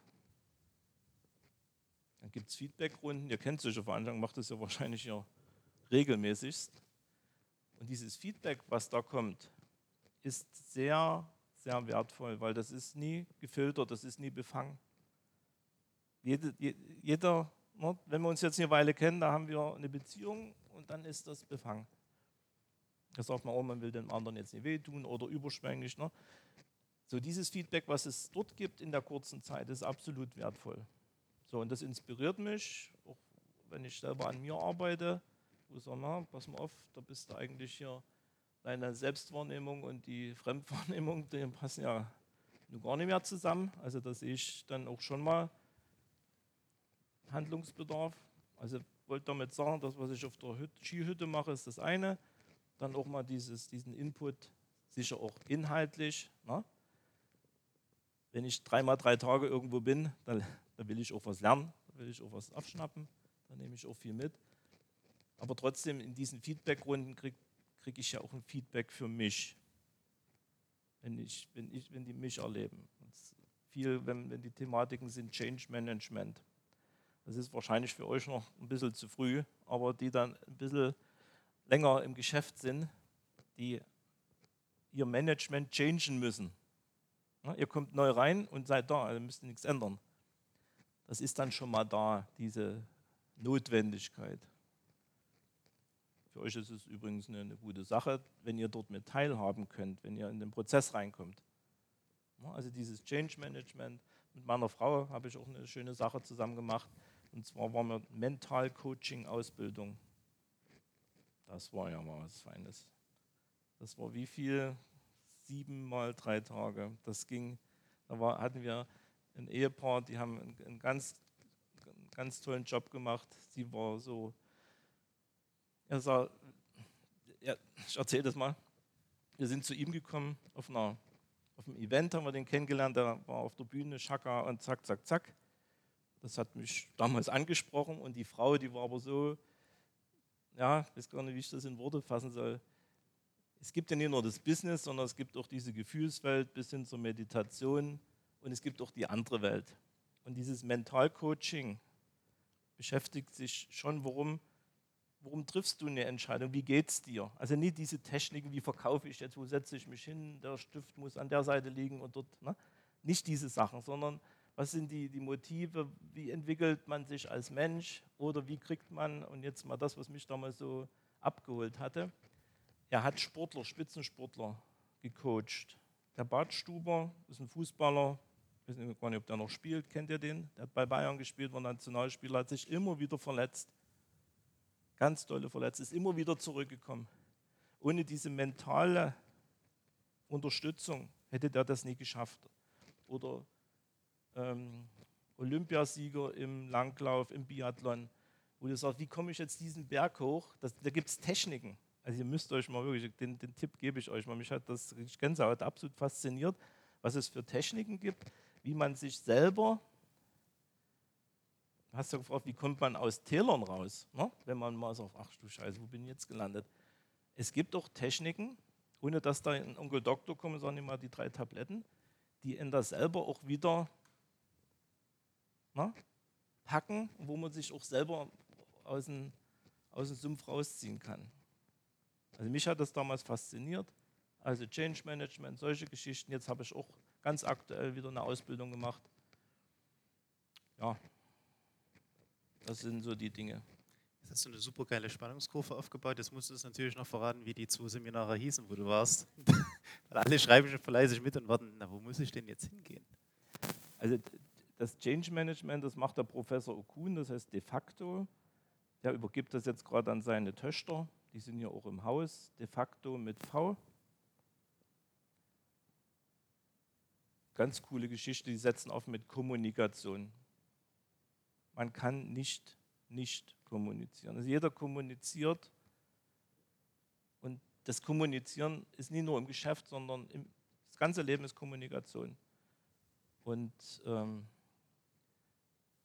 Dann gibt es Feedbackrunden. Ihr kennt solche Veranstaltungen, macht das ja wahrscheinlich ja regelmäßigst. Und dieses Feedback, was da kommt, ist sehr, sehr wertvoll, weil das ist nie gefiltert, das ist nie befangen. Jede, jeder, ne, wenn wir uns jetzt eine Weile kennen, da haben wir eine Beziehung und dann ist das befangen. Da sagt man auch, man will dem anderen jetzt nicht wehtun oder überschwänglich. Ne? So dieses Feedback, was es dort gibt in der kurzen Zeit, ist absolut wertvoll. So, und das inspiriert mich, auch wenn ich selber an mir arbeite, na, pass mal auf, da bist du eigentlich hier, deine Selbstwahrnehmung und die Fremdwahrnehmung, die passen ja nur gar nicht mehr zusammen. Also da sehe ich dann auch schon mal Handlungsbedarf. Also wollte damit sagen, das, was ich auf der Skihütte mache, ist das eine dann auch mal dieses, diesen Input, sicher auch inhaltlich. Ne? Wenn ich dreimal drei Tage irgendwo bin, dann, dann will ich auch was lernen, will ich auch was abschnappen, dann nehme ich auch viel mit. Aber trotzdem in diesen Feedbackrunden kriege krieg ich ja auch ein Feedback für mich, wenn, ich, wenn, ich, wenn die mich erleben. viel, wenn, wenn die Thematiken sind Change Management. Das ist wahrscheinlich für euch noch ein bisschen zu früh, aber die dann ein bisschen länger im Geschäft sind, die ihr Management changen müssen. Ja, ihr kommt neu rein und seid da, also müsst ihr nichts ändern. Das ist dann schon mal da, diese Notwendigkeit. Für euch ist es übrigens eine, eine gute Sache, wenn ihr dort mit teilhaben könnt, wenn ihr in den Prozess reinkommt. Also dieses Change Management. Mit meiner Frau habe ich auch eine schöne Sache zusammen gemacht. Und zwar waren wir Mental Coaching Ausbildung. Das war ja mal was Feines. Das war wie viel? Sieben mal drei Tage. Das ging, da war, hatten wir ein Ehepaar, die haben einen, einen ganz, einen ganz tollen Job gemacht. Sie war so, er sah, ja, ich erzähle das mal. Wir sind zu ihm gekommen auf, einer, auf einem Event, haben wir den kennengelernt. Der war auf der Bühne, Schaka und zack, zack, zack. Das hat mich damals angesprochen und die Frau, die war aber so, ja, ich weiß gar nicht, wie ich das in Worte fassen soll. Es gibt ja nicht nur das Business, sondern es gibt auch diese Gefühlswelt bis hin zur Meditation und es gibt auch die andere Welt. Und dieses Mentalcoaching beschäftigt sich schon, warum, warum triffst du eine Entscheidung, wie geht es dir? Also nicht diese Techniken, wie verkaufe ich jetzt, wo setze ich mich hin, der Stift muss an der Seite liegen und dort. Ne? Nicht diese Sachen, sondern was sind die, die Motive, wie entwickelt man sich als Mensch oder wie kriegt man, und jetzt mal das, was mich damals so abgeholt hatte, er hat Sportler, Spitzensportler gecoacht. Der Badstuber ist ein Fußballer, ich weiß nicht, ob der noch spielt, kennt ihr den? Der hat bei Bayern gespielt, war Nationalspieler, hat sich immer wieder verletzt. Ganz tolle verletzt, ist immer wieder zurückgekommen. Ohne diese mentale Unterstützung hätte der das nie geschafft. Oder ähm, Olympiasieger im Langlauf, im Biathlon, wo du sagst, wie komme ich jetzt diesen Berg hoch? Das, da gibt es Techniken. Also ihr müsst euch mal wirklich, den, den Tipp gebe ich euch mal, mich hat das Gänsehaut absolut fasziniert, was es für Techniken gibt, wie man sich selber, hast du gefragt, wie kommt man aus Tälern raus, ne? wenn man mal sagt, ach du Scheiße, wo bin ich jetzt gelandet? Es gibt auch Techniken, ohne dass da ein Onkel Doktor kommt nimm mal die drei Tabletten, die in das selber auch wieder ne, packen, wo man sich auch selber aus dem, aus dem Sumpf rausziehen kann. Also mich hat das damals fasziniert. Also Change Management, solche Geschichten. Jetzt habe ich auch ganz aktuell wieder eine Ausbildung gemacht. Ja, das sind so die Dinge. Jetzt hast du eine super geile Spannungskurve aufgebaut. Jetzt musst du uns natürlich noch verraten, wie die zwei Seminare hießen, wo du warst. Weil alle schreiben schon fleißig mit und warten, na, wo muss ich denn jetzt hingehen? Also das Change Management, das macht der Professor Okun, das heißt de facto. Der übergibt das jetzt gerade an seine Töchter. Die sind ja auch im Haus, de facto mit V. Ganz coole Geschichte, die setzen auf mit Kommunikation. Man kann nicht nicht kommunizieren. Also jeder kommuniziert und das Kommunizieren ist nicht nur im Geschäft, sondern im, das ganze Leben ist Kommunikation. Und ähm,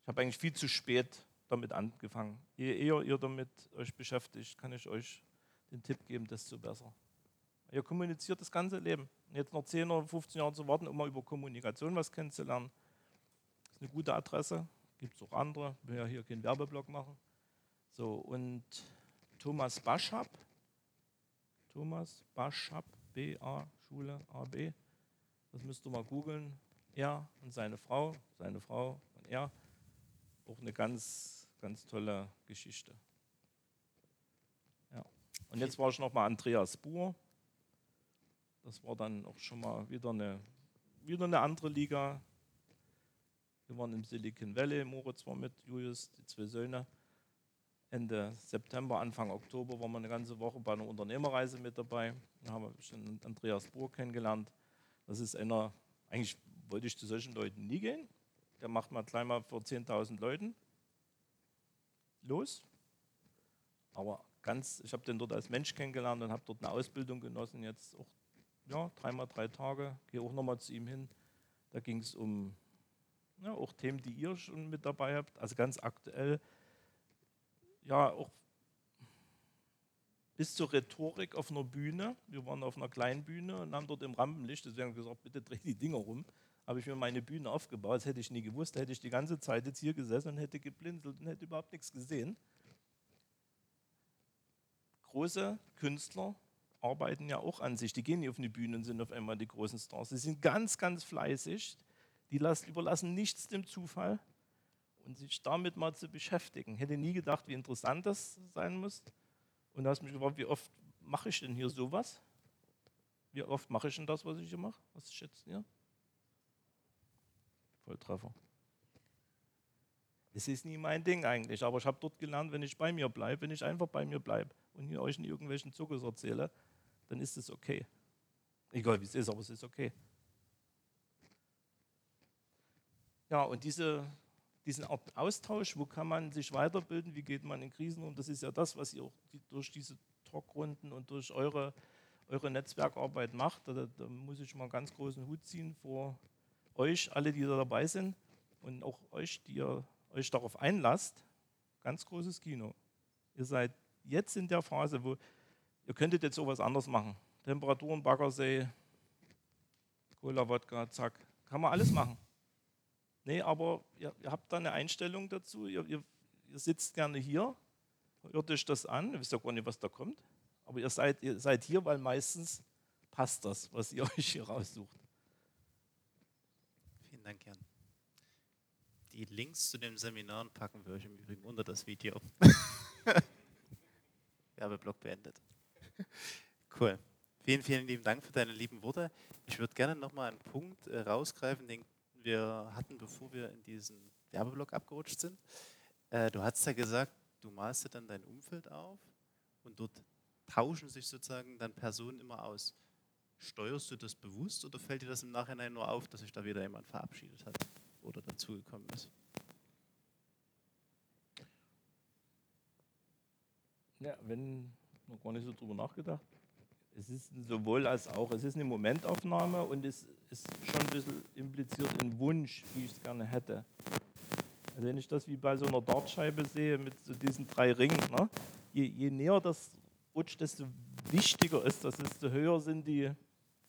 ich habe eigentlich viel zu spät damit angefangen. Je eher ihr damit euch beschäftigt, kann ich euch den Tipp geben, desto besser. Ihr kommuniziert das ganze Leben. Jetzt noch 10 oder 15 Jahre zu warten, um mal über Kommunikation was kennenzulernen, ist eine gute Adresse. Gibt es auch andere. Will ja hier keinen Werbeblock machen. So, und Thomas Baschab, Thomas Baschab, B-A, Schule, A-B, das müsst ihr mal googeln. Er und seine Frau, seine Frau und er auch eine ganz, ganz tolle Geschichte. Ja. Und jetzt war ich noch mal Andreas Buhr. Das war dann auch schon mal wieder eine, wieder eine andere Liga. Wir waren im Silicon Valley, Moritz war mit, Julius, die zwei Söhne. Ende September, Anfang Oktober waren wir eine ganze Woche bei einer Unternehmerreise mit dabei. Da haben wir schon Andreas Buhr kennengelernt. Das ist einer, eigentlich wollte ich zu solchen Leuten nie gehen, der macht mal gleich mal vor 10.000 Leuten los. Aber ganz, ich habe den dort als Mensch kennengelernt und habe dort eine Ausbildung genossen, jetzt auch ja, dreimal drei Tage, gehe auch nochmal zu ihm hin. Da ging es um ja, auch Themen, die ihr schon mit dabei habt, also ganz aktuell. Ja, auch bis zur Rhetorik auf einer Bühne. Wir waren auf einer kleinen Bühne und haben dort im Rampenlicht, deswegen gesagt, bitte dreh die Dinger rum habe ich mir meine Bühne aufgebaut. Das hätte ich nie gewusst. Da hätte ich die ganze Zeit jetzt hier gesessen und hätte geblinzelt und hätte überhaupt nichts gesehen. Große Künstler, arbeiten ja auch an sich. Die gehen nicht auf die Bühne und sind auf einmal die großen Stars. Sie sind ganz, ganz fleißig. Die lassen, überlassen nichts dem Zufall. Und sich damit mal zu beschäftigen. Hätte nie gedacht, wie interessant das sein muss. Und du hast mich gefragt, wie oft mache ich denn hier sowas? Wie oft mache ich denn das, was ich hier mache? Was schätzt ihr? Volltreffer. Es ist nie mein Ding eigentlich, aber ich habe dort gelernt, wenn ich bei mir bleibe, wenn ich einfach bei mir bleibe und hier euch in irgendwelchen Zuckers erzähle, dann ist es okay. Egal wie es ist, aber es ist okay. Ja, und diese, diesen Austausch, wo kann man sich weiterbilden, wie geht man in Krisen um, das ist ja das, was ihr auch durch diese Talkrunden und durch eure, eure Netzwerkarbeit macht. Da, da muss ich mal einen ganz großen Hut ziehen vor euch, alle, die da dabei sind und auch euch, die ihr euch darauf einlasst, ganz großes Kino. Ihr seid jetzt in der Phase, wo ihr könntet jetzt sowas anders machen. Temperaturen, Baggersee, Cola, Wodka, zack. Kann man alles machen. Nee, aber ihr, ihr habt da eine Einstellung dazu. Ihr, ihr, ihr, sitzt gerne hier, hört euch das an, ihr wisst ja gar nicht, was da kommt. Aber ihr seid, ihr seid hier, weil meistens passt das, was ihr euch hier raussucht. Vielen Dank, Jan. Die Links zu den Seminaren packen wir euch im Übrigen unter das Video. Werbeblock beendet. Cool. Vielen, vielen lieben Dank für deine lieben Worte. Ich würde gerne nochmal einen Punkt äh, rausgreifen, den wir hatten, bevor wir in diesen Werbeblock abgerutscht sind. Äh, du hast ja gesagt, du malst dir dann dein Umfeld auf und dort tauschen sich sozusagen dann Personen immer aus. Steuerst du das bewusst oder fällt dir das im Nachhinein nur auf, dass sich da wieder jemand verabschiedet hat? oder dazugekommen ist. Ja, wenn noch gar nicht so drüber nachgedacht. Es ist sowohl als auch. Es ist eine Momentaufnahme und es ist schon ein bisschen impliziert ein Wunsch, wie ich es gerne hätte. Also wenn ich das wie bei so einer Dartscheibe sehe mit so diesen drei Ringen, ne? je, je näher das rutscht, desto wichtiger ist das, desto höher sind die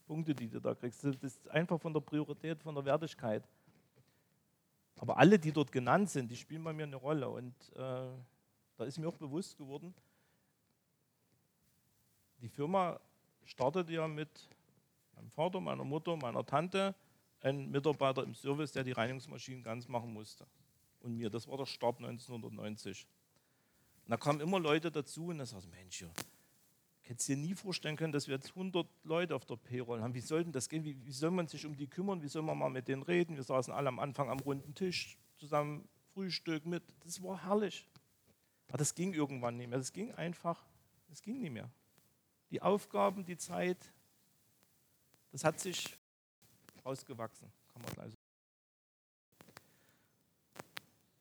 Punkte, die du da kriegst. Das ist einfach von der Priorität, von der Wertigkeit. Aber alle, die dort genannt sind, die spielen bei mir eine Rolle. Und äh, da ist mir auch bewusst geworden, die Firma startete ja mit meinem Vater, meiner Mutter, meiner Tante, ein Mitarbeiter im Service, der die Reinigungsmaschinen ganz machen musste. Und mir, das war der Start 1990. Und da kamen immer Leute dazu und da sagten, Mensch, ich hätte es dir nie vorstellen können, dass wir jetzt 100 Leute auf der Payroll haben. Wie soll denn das gehen? Wie, wie, soll man sich um die kümmern? Wie soll man mal mit denen reden? Wir saßen alle am Anfang am runden Tisch, zusammen Frühstück mit. Das war herrlich. Aber das ging irgendwann nicht mehr. Das ging einfach, das ging nicht mehr. Die Aufgaben, die Zeit, das hat sich ausgewachsen, kann man gleich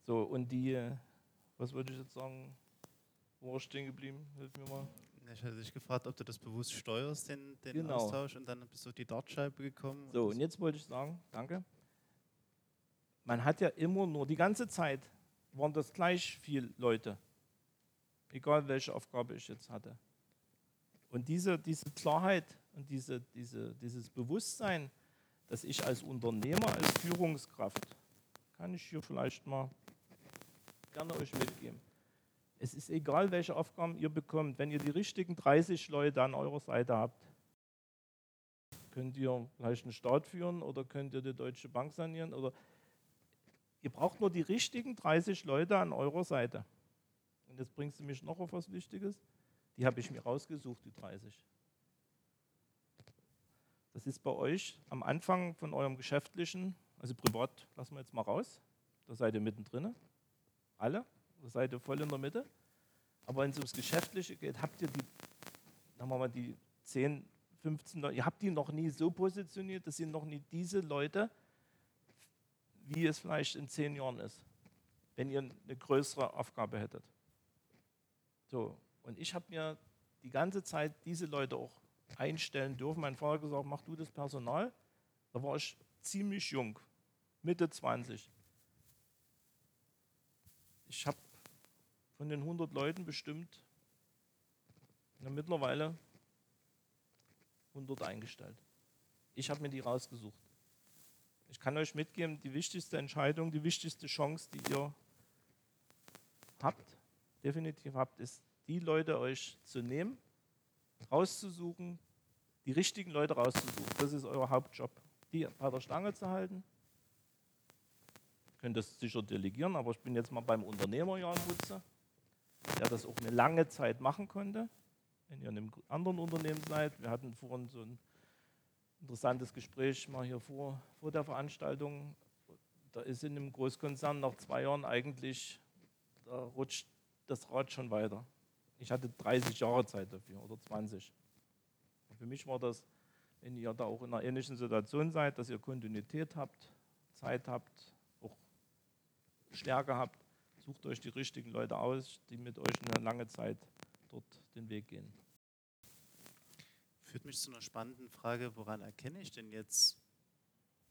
so. und die, was würde ich jetzt sagen, wo war stehen geblieben? Hilf mir mal. Ich hatte dich gefragt, ob du das bewusst steuerst, den, den Genau. Austausch, und dann bist du auf die Dartscheibe gekommen. So, und und jetzt wollte ich sagen, danke. Man hat ja immer nur, die ganze Zeit waren das gleich viele Leute, egal welche Aufgabe ich jetzt hatte. Und diese, diese Klarheit und diese, diese, dieses Bewusstsein, dass ich als Unternehmer, als Führungskraft, kann ich hier vielleicht mal gerne euch mitgeben. Es ist egal, welche Aufgaben ihr bekommt, wenn ihr die richtigen 30 Leute an eurer Seite habt, könnt ihr vielleicht einen Staat führen oder könnt ihr die Deutsche Bank sanieren oder ihr braucht nur die richtigen 30 Leute an eurer Seite. Und jetzt bringst du mich noch auf was Wichtiges. Die habe ich mir rausgesucht, die 30. Das ist bei euch am Anfang von eurem geschäftlichen, also privat lassen wir jetzt mal raus. Da seid ihr mittendrin. Alle. Da seid ihr voll in der Mitte. Aber wenn es ums Geschäftliche geht, habt ihr die, sagen wir mal, die 10, 15 Leute, ihr habt die noch nie so positioniert, das sind noch nie diese Leute, wie es vielleicht in zehn Jahren ist, wenn ihr eine größere Aufgabe hättet. So, und ich habe mir die ganze Zeit diese Leute auch einstellen dürfen. Mein Vater hat gesagt, mach du das Personal. Da war ich ziemlich jung, Mitte 20. Ich habe von den 100 Leuten bestimmt na, mittlerweile 100 eingestellt. Ich habe mir die rausgesucht. Ich kann euch mitgeben, die wichtigste Entscheidung, die wichtigste Chance, die ihr habt, definitiv habt, ist, die Leute euch zu nehmen, rauszusuchen, die richtigen Leute rauszusuchen. Das ist euer Hauptjob. Die bei der Stange zu halten. Ihr könnt das sicher delegieren, aber ich bin jetzt mal beim Unternehmer Jan Wutze, der das auch eine lange Zeit machen konnte. Wenn ihr in einem anderen Unternehmen seid, wir hatten vorhin so ein interessantes Gespräch mal hier vor, vor der Veranstaltung. Da ist in einem Großkonzern nach zwei Jahren eigentlich, da rutscht das Rad schon weiter. Ich hatte 30 Jahre Zeit dafür oder 20. Und für mich war das, wenn ihr da auch in einer ähnlichen Situation seid, dass ihr Kontinuität habt, Zeit habt, auch Stärke habt, sucht euch die richtigen Leute aus, die mit euch eine lange Zeit dort den Weg gehen. Führt mich zu einer spannenden Frage, woran erkenne ich denn jetzt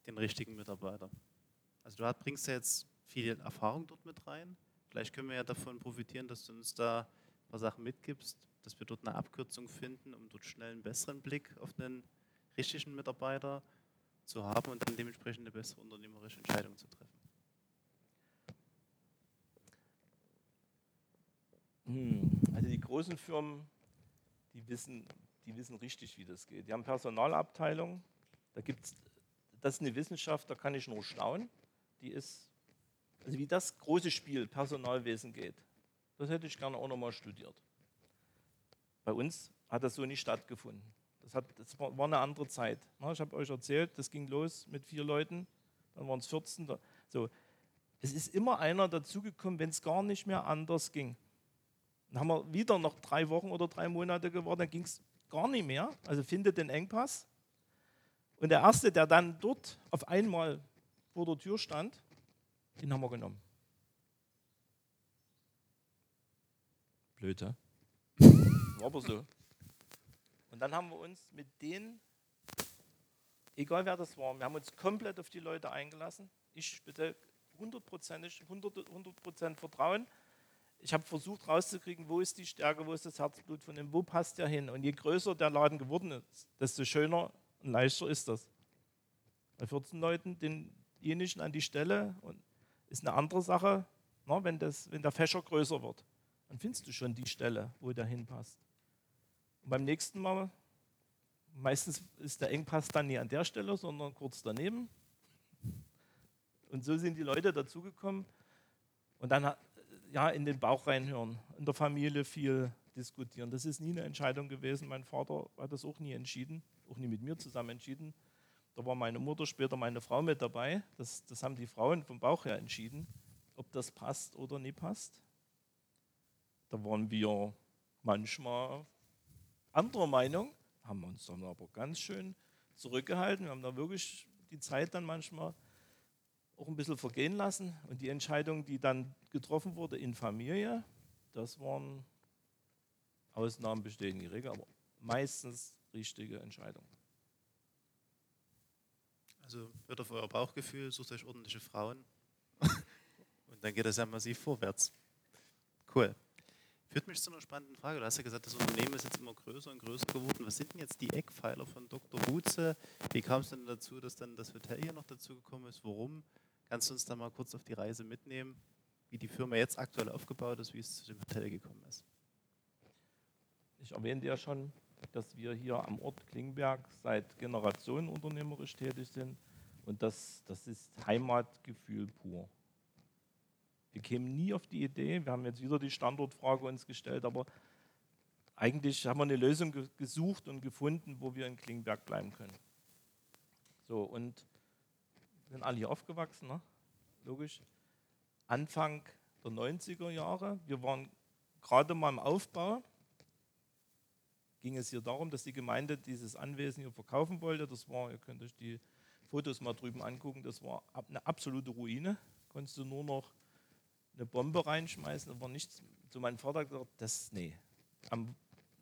den richtigen Mitarbeiter? Also du bringst ja jetzt viel Erfahrung dort mit rein. Vielleicht können wir ja davon profitieren, dass du uns da paar Sachen mitgibst, dass wir dort eine Abkürzung finden, um dort schnell einen besseren Blick auf einen richtigen Mitarbeiter zu haben und dann dementsprechend eine bessere unternehmerische Entscheidung zu treffen. Hm, also die großen Firmen, die wissen, die wissen richtig, wie das geht. Die haben Personalabteilung, da gibt's, das ist eine Wissenschaft, da kann ich nur staunen. Die ist, also wie das große Spiel Personalwesen geht, das hätte ich gerne auch nochmal studiert. Bei uns hat das so nicht stattgefunden. Das, hat, das war, eine andere Zeit. Ich habe euch erzählt, das ging los mit vier Leuten, dann waren es 14. So. Es ist immer einer dazugekommen, wenn es gar nicht mehr anders ging. Dann haben wir wieder noch drei Wochen oder drei Monate geworden, dann ging es gar nicht mehr. Also findet den Engpass. Und der Erste, der dann dort auf einmal vor der Tür stand, den haben wir genommen. Hä? War aber so. Und dann haben wir uns mit denen, egal wer das war, wir haben uns komplett auf die Leute eingelassen. Ich bitte hundertprozentig, 100 Prozent Vertrauen. Ich habe versucht rauszukriegen, wo ist die Stärke, wo ist das Herzblut von dem, wo passt der hin. Und je größer der Laden geworden ist, desto schöner und leichter ist das. Bei 14 Leuten denjenigen an die Stelle und ist eine andere Sache, na, wenn, das, wenn der Fächer größer wird. Dann findest du schon die Stelle, wo der hinpasst. Und beim nächsten Mal, meistens ist der Engpass dann nie an der Stelle, sondern kurz daneben. Und so sind die Leute dazugekommen. Und dann ja, in den Bauch reinhören, in der Familie viel diskutieren. Das ist nie eine Entscheidung gewesen. Mein Vater hat das auch nie entschieden, auch nie mit mir zusammen entschieden. Da war meine Mutter, später meine Frau mit dabei. Das, das haben die Frauen vom Bauch her entschieden, ob das passt oder nicht passt. Da waren wir manchmal anderer Meinung, haben uns dann aber ganz schön zurückgehalten. Wir haben da wirklich die Zeit dann manchmal auch ein bisschen vergehen lassen. Und die Entscheidung, die dann getroffen wurde in Familie, das waren Ausnahmen bestehen die Regel, aber meistens richtige Entscheidungen. Also hört auf euer Bauchgefühl, sucht euch ordentliche Frauen und dann geht es ja massiv vorwärts. Cool. Führt mich zu einer spannenden Frage. Du hast ja gesagt, das Unternehmen ist jetzt immer größer und größer geworden. Was sind denn jetzt die Eckpfeiler von Dr. Wutze? Wie kam es denn dazu, dass dann das Hotel hier noch dazu gekommen ist? Warum? Kannst du uns da mal kurz auf die Reise mitnehmen, wie die Firma jetzt aktuell aufgebaut ist, wie es zu dem Hotel gekommen ist? Ich erwähnte ja schon, dass wir hier am Ort Klingberg seit Generationen unternehmerisch tätig sind. Und das, das ist Heimatgefühl pur. Wir kämen nie auf die Idee, wir haben jetzt wieder die Standortfrage uns gestellt, aber eigentlich haben wir eine Lösung gesucht und gefunden, wo wir in Klingberg bleiben können. So, und sind alle hier aufgewachsen, ne? logisch. Anfang der 90er Jahre, wir waren gerade mal im Aufbau, ging es hier darum, dass die Gemeinde dieses Anwesen hier verkaufen wollte. Das war, ihr könnt euch die Fotos mal drüben angucken, das war eine absolute Ruine. Konntest du nur noch eine Bombe reinschmeißen, war nichts. Zu meinem Vater gesagt, das, nee, am,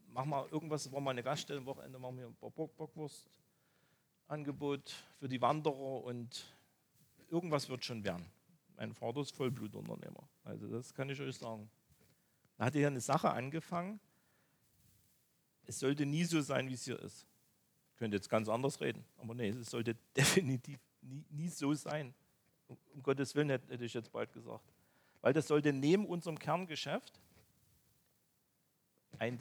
mach mal irgendwas, war mal eine Gaststelle, am Wochenende machen wir ein Bock, Bockwurst-Angebot für die Wanderer und irgendwas wird schon werden. Mein Vater ist Vollblutunternehmer, also das kann ich euch sagen. Da hatte hier eine Sache angefangen, es sollte nie so sein, wie es hier ist. Ich könnte jetzt ganz anders reden, aber nee, es sollte definitiv nie, nie so sein. Um Gottes Willen hätte ich jetzt bald gesagt. Weil das sollte neben unserem Kerngeschäft ein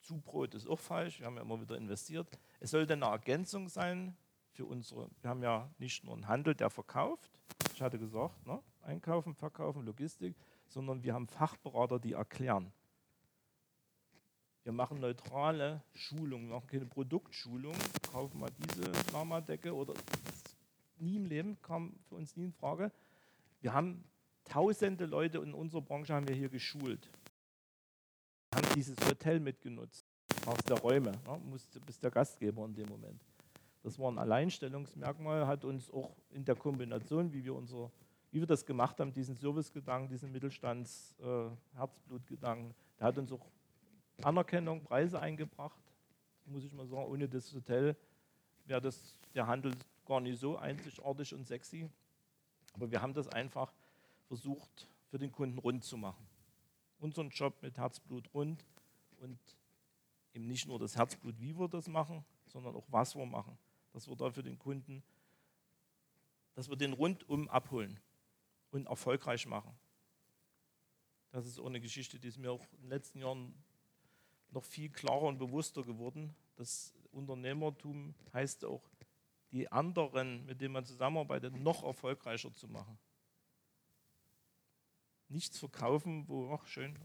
Zubrot ist auch falsch, wir haben ja immer wieder investiert. Es sollte eine Ergänzung sein für unsere, wir haben ja nicht nur einen Handel, der verkauft, ich hatte gesagt, ne? Einkaufen, Verkaufen, Logistik, sondern wir haben Fachberater, die erklären. Wir machen neutrale Schulungen, wir machen keine Produktschulung, kaufen mal diese Lama-Decke oder nie im Leben kam für uns nie in Frage. Wir haben tausende Leute in unserer Branche haben wir hier geschult. Haben dieses Hotel mitgenutzt, aus der Räume, ne? musste, bis der Gastgeber in dem Moment. Das war ein Alleinstellungsmerkmal, hat uns auch in der Kombination, wie wir, unser, wie wir das gemacht haben, diesen Servicegedanken, diesen Mittelstands-Herzblutgedanken, äh, der hat uns auch Anerkennung, Preise eingebracht. Muss ich mal sagen, ohne das Hotel wäre der Handel gar nicht so einzigartig und sexy. Aber wir haben das einfach versucht, für den Kunden rund zu machen. Unseren Job mit Herzblut rund und eben nicht nur das Herzblut, wie wir das machen, sondern auch was wir machen dass wir da für den Kunden, dass wir den rundum abholen und erfolgreich machen. Das ist auch eine Geschichte, die ist mir auch in den letzten Jahren noch viel klarer und bewusster geworden. Das Unternehmertum heißt auch, die anderen, mit denen man zusammenarbeitet, noch erfolgreicher zu machen. Nichts verkaufen, wo, ach schön,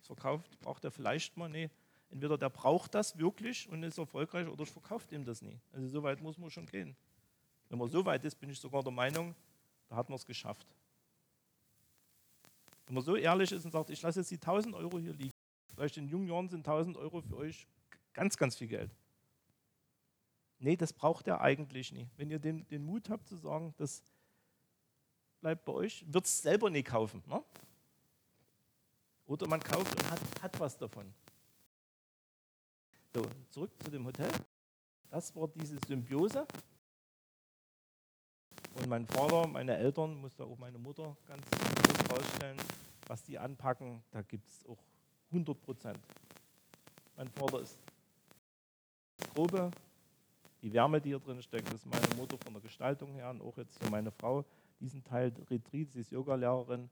verkauft, braucht er vielleicht mal, nee, Entweder der braucht das wirklich und ist erfolgreich oder ich verkaufe ihm das nie. Also so weit muss man schon gehen. Wenn man so weit ist, bin ich sogar der Meinung, da hat man es geschafft. Wenn man so ehrlich ist und sagt, ich lasse jetzt die 1000 Euro hier liegen, vielleicht in jungen Jahren sind 1000 Euro für euch ganz, ganz viel Geld. Nee, das braucht er eigentlich nie. Wenn ihr den, den Mut habt zu sagen, das bleibt bei euch, wird es selber nie kaufen. Ne? Oder man kauft und hat, hat was davon. So, zurück zu dem Hotel. Das war diese Symbiose. Und mein Vater, meine Eltern, musste auch meine Mutter ganz gut rausstellen, was die anpacken, da gibt es auch 100 Prozent. Mein Vater ist Grobe, die Wärme, die hier drin steckt, ist meine Mutter von der Gestaltung her und auch jetzt für meine Frau. Diesen Teil Retreat, sie ist Yogalehrerin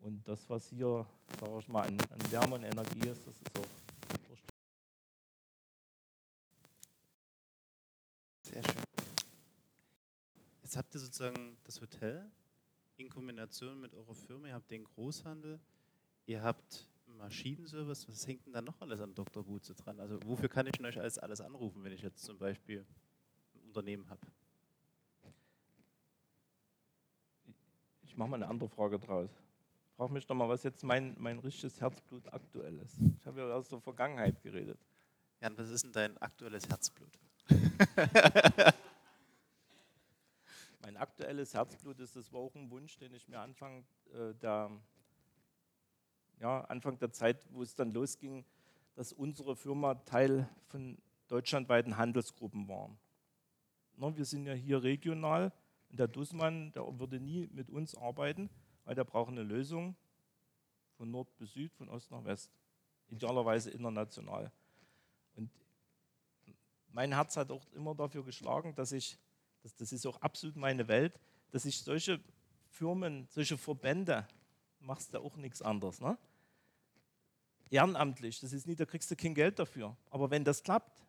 und das, was hier, sage ich mal, an, an Wärme und Energie ist, das ist auch Jetzt habt ihr sozusagen das Hotel in Kombination mit eurer Firma, ihr habt den Großhandel, ihr habt Maschinenservice, was hängt denn da noch alles an Dr. Butze dran? Also wofür kann ich denn euch alles, alles anrufen, wenn ich jetzt zum Beispiel ein Unternehmen habe? Ich mache mal eine andere Frage draus. Frag mich doch mal, was jetzt mein, mein richtiges Herzblut aktuell ist. Ich habe ja aus der Vergangenheit geredet. Jan, was ist denn dein aktuelles Herzblut? Mein aktuelles Herzblut ist, das war auch ein Wunsch, den ich mir Anfang äh, der, ja, Anfang der Zeit, wo es dann losging, dass unsere Firma Teil von deutschlandweiten Handelsgruppen war. Na, wir sind ja hier regional und der Dussmann, der würde nie mit uns arbeiten, weil der braucht eine Lösung von Nord bis Süd, von Ost nach West. Idealerweise international. Und mein Herz hat auch immer dafür geschlagen, dass ich das, das ist auch absolut meine Welt, dass ich solche Firmen, solche Verbände, machst du auch nichts anderes. Ne? Ehrenamtlich, das ist nie, da kriegst du kein Geld dafür. Aber wenn das klappt,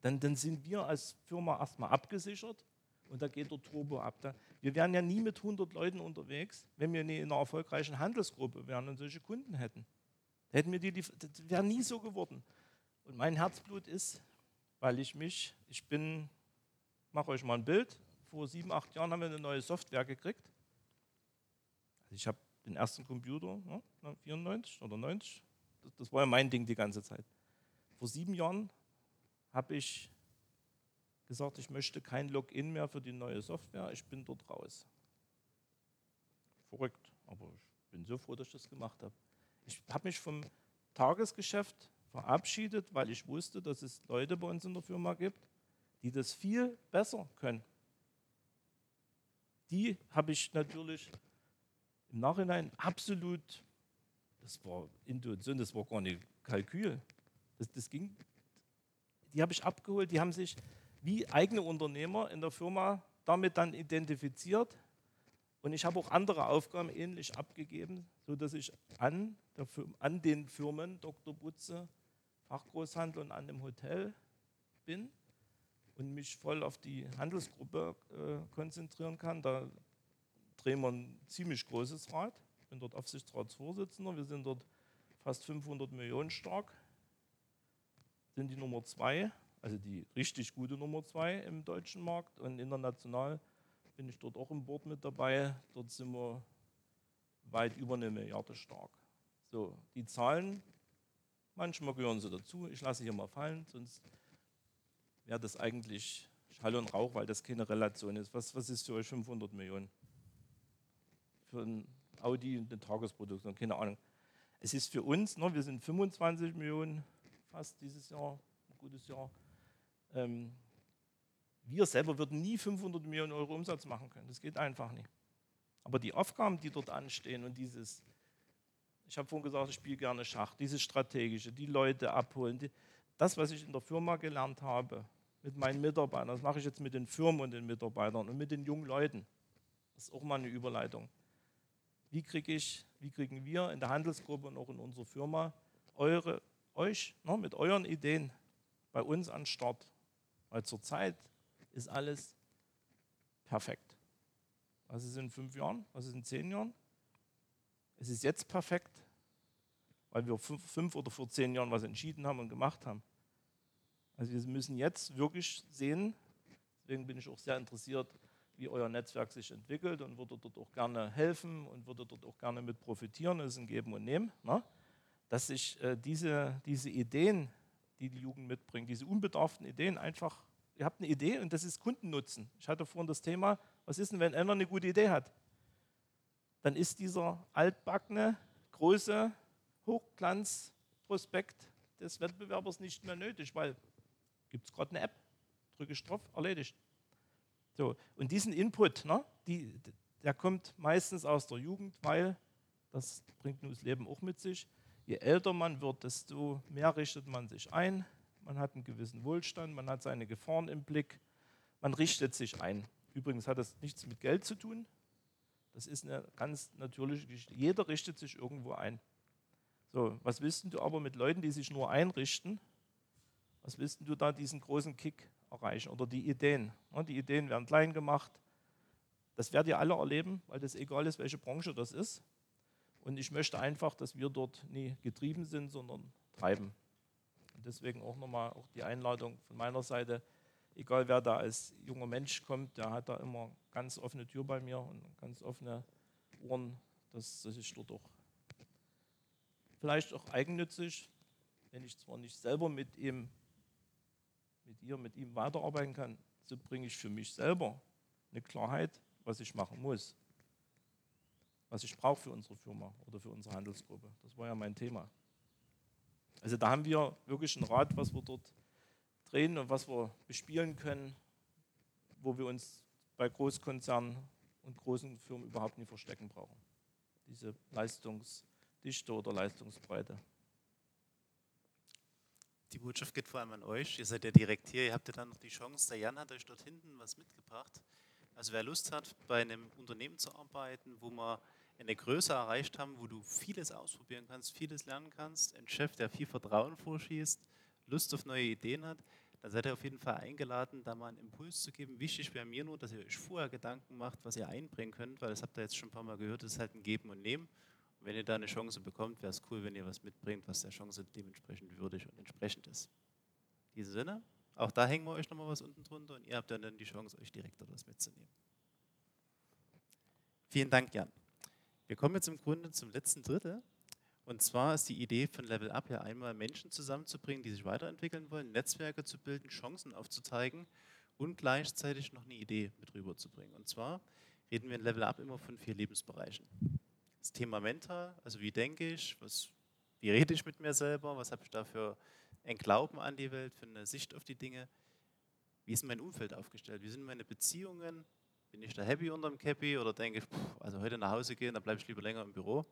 dann, dann sind wir als Firma erstmal abgesichert und da geht der Turbo ab. Da, wir wären ja nie mit 100 Leuten unterwegs, wenn wir nie in einer erfolgreichen Handelsgruppe wären und solche Kunden hätten. hätten wir die, das wäre nie so geworden. Und mein Herzblut ist, weil ich mich, ich bin mache euch mal ein Bild. Vor sieben, acht Jahren haben wir eine neue Software gekriegt. Also ich habe den ersten Computer, ne, 94 oder 90, das, das war ja mein Ding die ganze Zeit. Vor sieben Jahren habe ich gesagt, ich möchte kein Login mehr für die neue Software, ich bin dort raus. Verrückt, aber ich bin so froh, dass ich das gemacht habe. Ich habe mich vom Tagesgeschäft verabschiedet, weil ich wusste, dass es Leute bei uns in der Firma gibt, die das viel besser können. Die habe ich natürlich im Nachhinein absolut, das war Intuition, das war gar nicht Kalkül. Das, das ging, die habe ich abgeholt, die haben sich wie eigene Unternehmer in der Firma damit dann identifiziert. Und ich habe auch andere Aufgaben ähnlich abgegeben, sodass ich an, der, an den Firmen Dr. Butze Fachgroßhandel und an dem Hotel bin und mich voll auf die Handelsgruppe äh, konzentrieren kann. Da drehen wir ein ziemlich großes Rad. Ich bin dort Aufsichtsratsvorsitzender. Wir sind dort fast 500 Millionen stark. Sind die Nummer zwei, also die richtig gute Nummer zwei im deutschen Markt. Und international bin ich dort auch im Board mit dabei. Dort sind wir weit über eine Milliarde stark. So, die Zahlen, manchmal gehören sie dazu. Ich lasse hier mal fallen, sonst wäre das eigentlich Schall und Rauch, weil das keine Relation ist. Was, was ist für euch 500 Millionen? Für ein Audi eine Tagesproduktion, keine Ahnung. Es ist für uns, ne, wir sind 25 Millionen fast dieses Jahr, ein gutes Jahr. Ähm, wir selber würden nie 500 Millionen Euro Umsatz machen können. Das geht einfach nicht. Aber die Aufgaben, die dort anstehen und dieses, ich habe vorhin gesagt, ich spiele gerne Schach, dieses strategische, die Leute abholen, die, das, was ich in der Firma gelernt habe, mit meinen Mitarbeitern, das mache ich jetzt mit den Firmen und den Mitarbeitern und mit den jungen Leuten. Das ist auch mal eine Überleitung. Wie kriege ich, wie kriegen wir in der Handelsgruppe und auch in unserer Firma eure, euch ne, mit euren Ideen bei uns an Start? Weil zurzeit ist alles perfekt. Was ist in fünf Jahren? Was ist in zehn Jahren? Es ist jetzt perfekt, weil wir fünf, oder vor zehn Jahren was entschieden haben und gemacht haben. Also wir müssen jetzt wirklich sehen, deswegen bin ich auch sehr interessiert, wie euer Netzwerk sich entwickelt und würde dort auch gerne helfen und würde dort auch gerne mit profitieren. Das ist ein Geben und Nehmen. Ne? Dass sich äh, diese, diese Ideen, die die Jugend mitbringt, diese unbedarften Ideen einfach, ihr habt eine Idee und das ist Kundennutzen. Ich hatte vorhin das Thema, was ist denn, wenn einer eine gute Idee hat? Dann ist dieser altbackene, große Hochglanzprospekt des Wettbewerbers nicht mehr nötig, weil gibt es gerade eine App, drücke ich drauf, erledigt. So, und diesen Input, ne, die, der kommt meistens aus der Jugend, weil das bringt nun das Leben auch mit sich. Je älter man wird, desto mehr richtet man sich ein. Man hat einen gewissen Wohlstand, man hat seine Gefahren im Blick, man richtet sich ein. Übrigens hat das nichts mit Geld zu tun. Das ist eine ganz natürliche Geschichte. Jeder richtet sich irgendwo ein. So, was willst du aber mit Leuten, die sich nur einrichten? Was willst du da diesen großen Kick erreichen oder die Ideen? Die Ideen werden klein gemacht. Das werdet ihr alle erleben, weil das egal ist, welche Branche das ist. Und ich möchte einfach, dass wir dort nie getrieben sind, sondern treiben. Und deswegen auch nochmal auch die Einladung von meiner Seite. Egal wer da als junger Mensch kommt, der hat da immer ganz offene Tür bei mir und ganz offene Ohren, dass, dass ich dort auch vielleicht auch eigennützig, wenn ich zwar nicht selber mit ihm, mit ihr, mit ihm weiterarbeiten kann, so bringe ich für mich selber eine Klarheit, was ich machen muss, was ich brauche für unsere Firma oder für unsere Handelsgruppe. Das war ja mein Thema. Also da haben wir wirklich ein Rad, was wir dort drehen und was wir bespielen können, wo wir uns bei Großkonzernen und großen Firmen überhaupt nicht verstecken brauchen. Diese Leistungs- Dichte oder Leistungsbreite. Die Botschaft geht vor allem an euch. Ihr seid ja direkt hier. Ihr habt ja dann noch die Chance. Der Jan hat euch dort hinten was mitgebracht. Also wer Lust hat, bei einem Unternehmen zu arbeiten, wo wir eine Größe erreicht haben, wo du vieles ausprobieren kannst, vieles lernen kannst, ein Chef, der viel Vertrauen vorschießt, Lust auf neue Ideen hat, dann seid ihr auf jeden Fall eingeladen, da mal einen Impuls zu geben. Wichtig wäre mir nur, dass ihr euch vorher Gedanken macht, was ihr einbringen könnt, weil das habt ihr jetzt schon ein paar Mal gehört, das ist halt ein Geben und Nehmen. Wenn ihr da eine Chance bekommt, wäre es cool, wenn ihr was mitbringt, was der Chance dementsprechend würdig und entsprechend ist. In diesem Sinne, auch da hängen wir euch nochmal was unten drunter und ihr habt dann, die Chance, euch direkt etwas mitzunehmen. Vielen Dank, Jan. Wir kommen jetzt im Grunde zum letzten Drittel. Und zwar ist die Idee von Level Up ja einmal Menschen zusammenzubringen, die sich weiterentwickeln wollen, Netzwerke zu bilden, Chancen aufzuzeigen und gleichzeitig noch eine Idee mit rüberzubringen. Und zwar reden wir in Level Up immer von vier Lebensbereichen das Thema mental, also wie denke ich, was, wie rede ich mit mir selber, was habe ich da für ein Glauben an die Welt, für eine Sicht auf die Dinge, wie ist mein Umfeld aufgestellt, wie sind meine Beziehungen, bin ich da happy unterm Cappy oder denke ich, pff, also heute nach Hause gehen, dann bleibe ich lieber länger im Büro.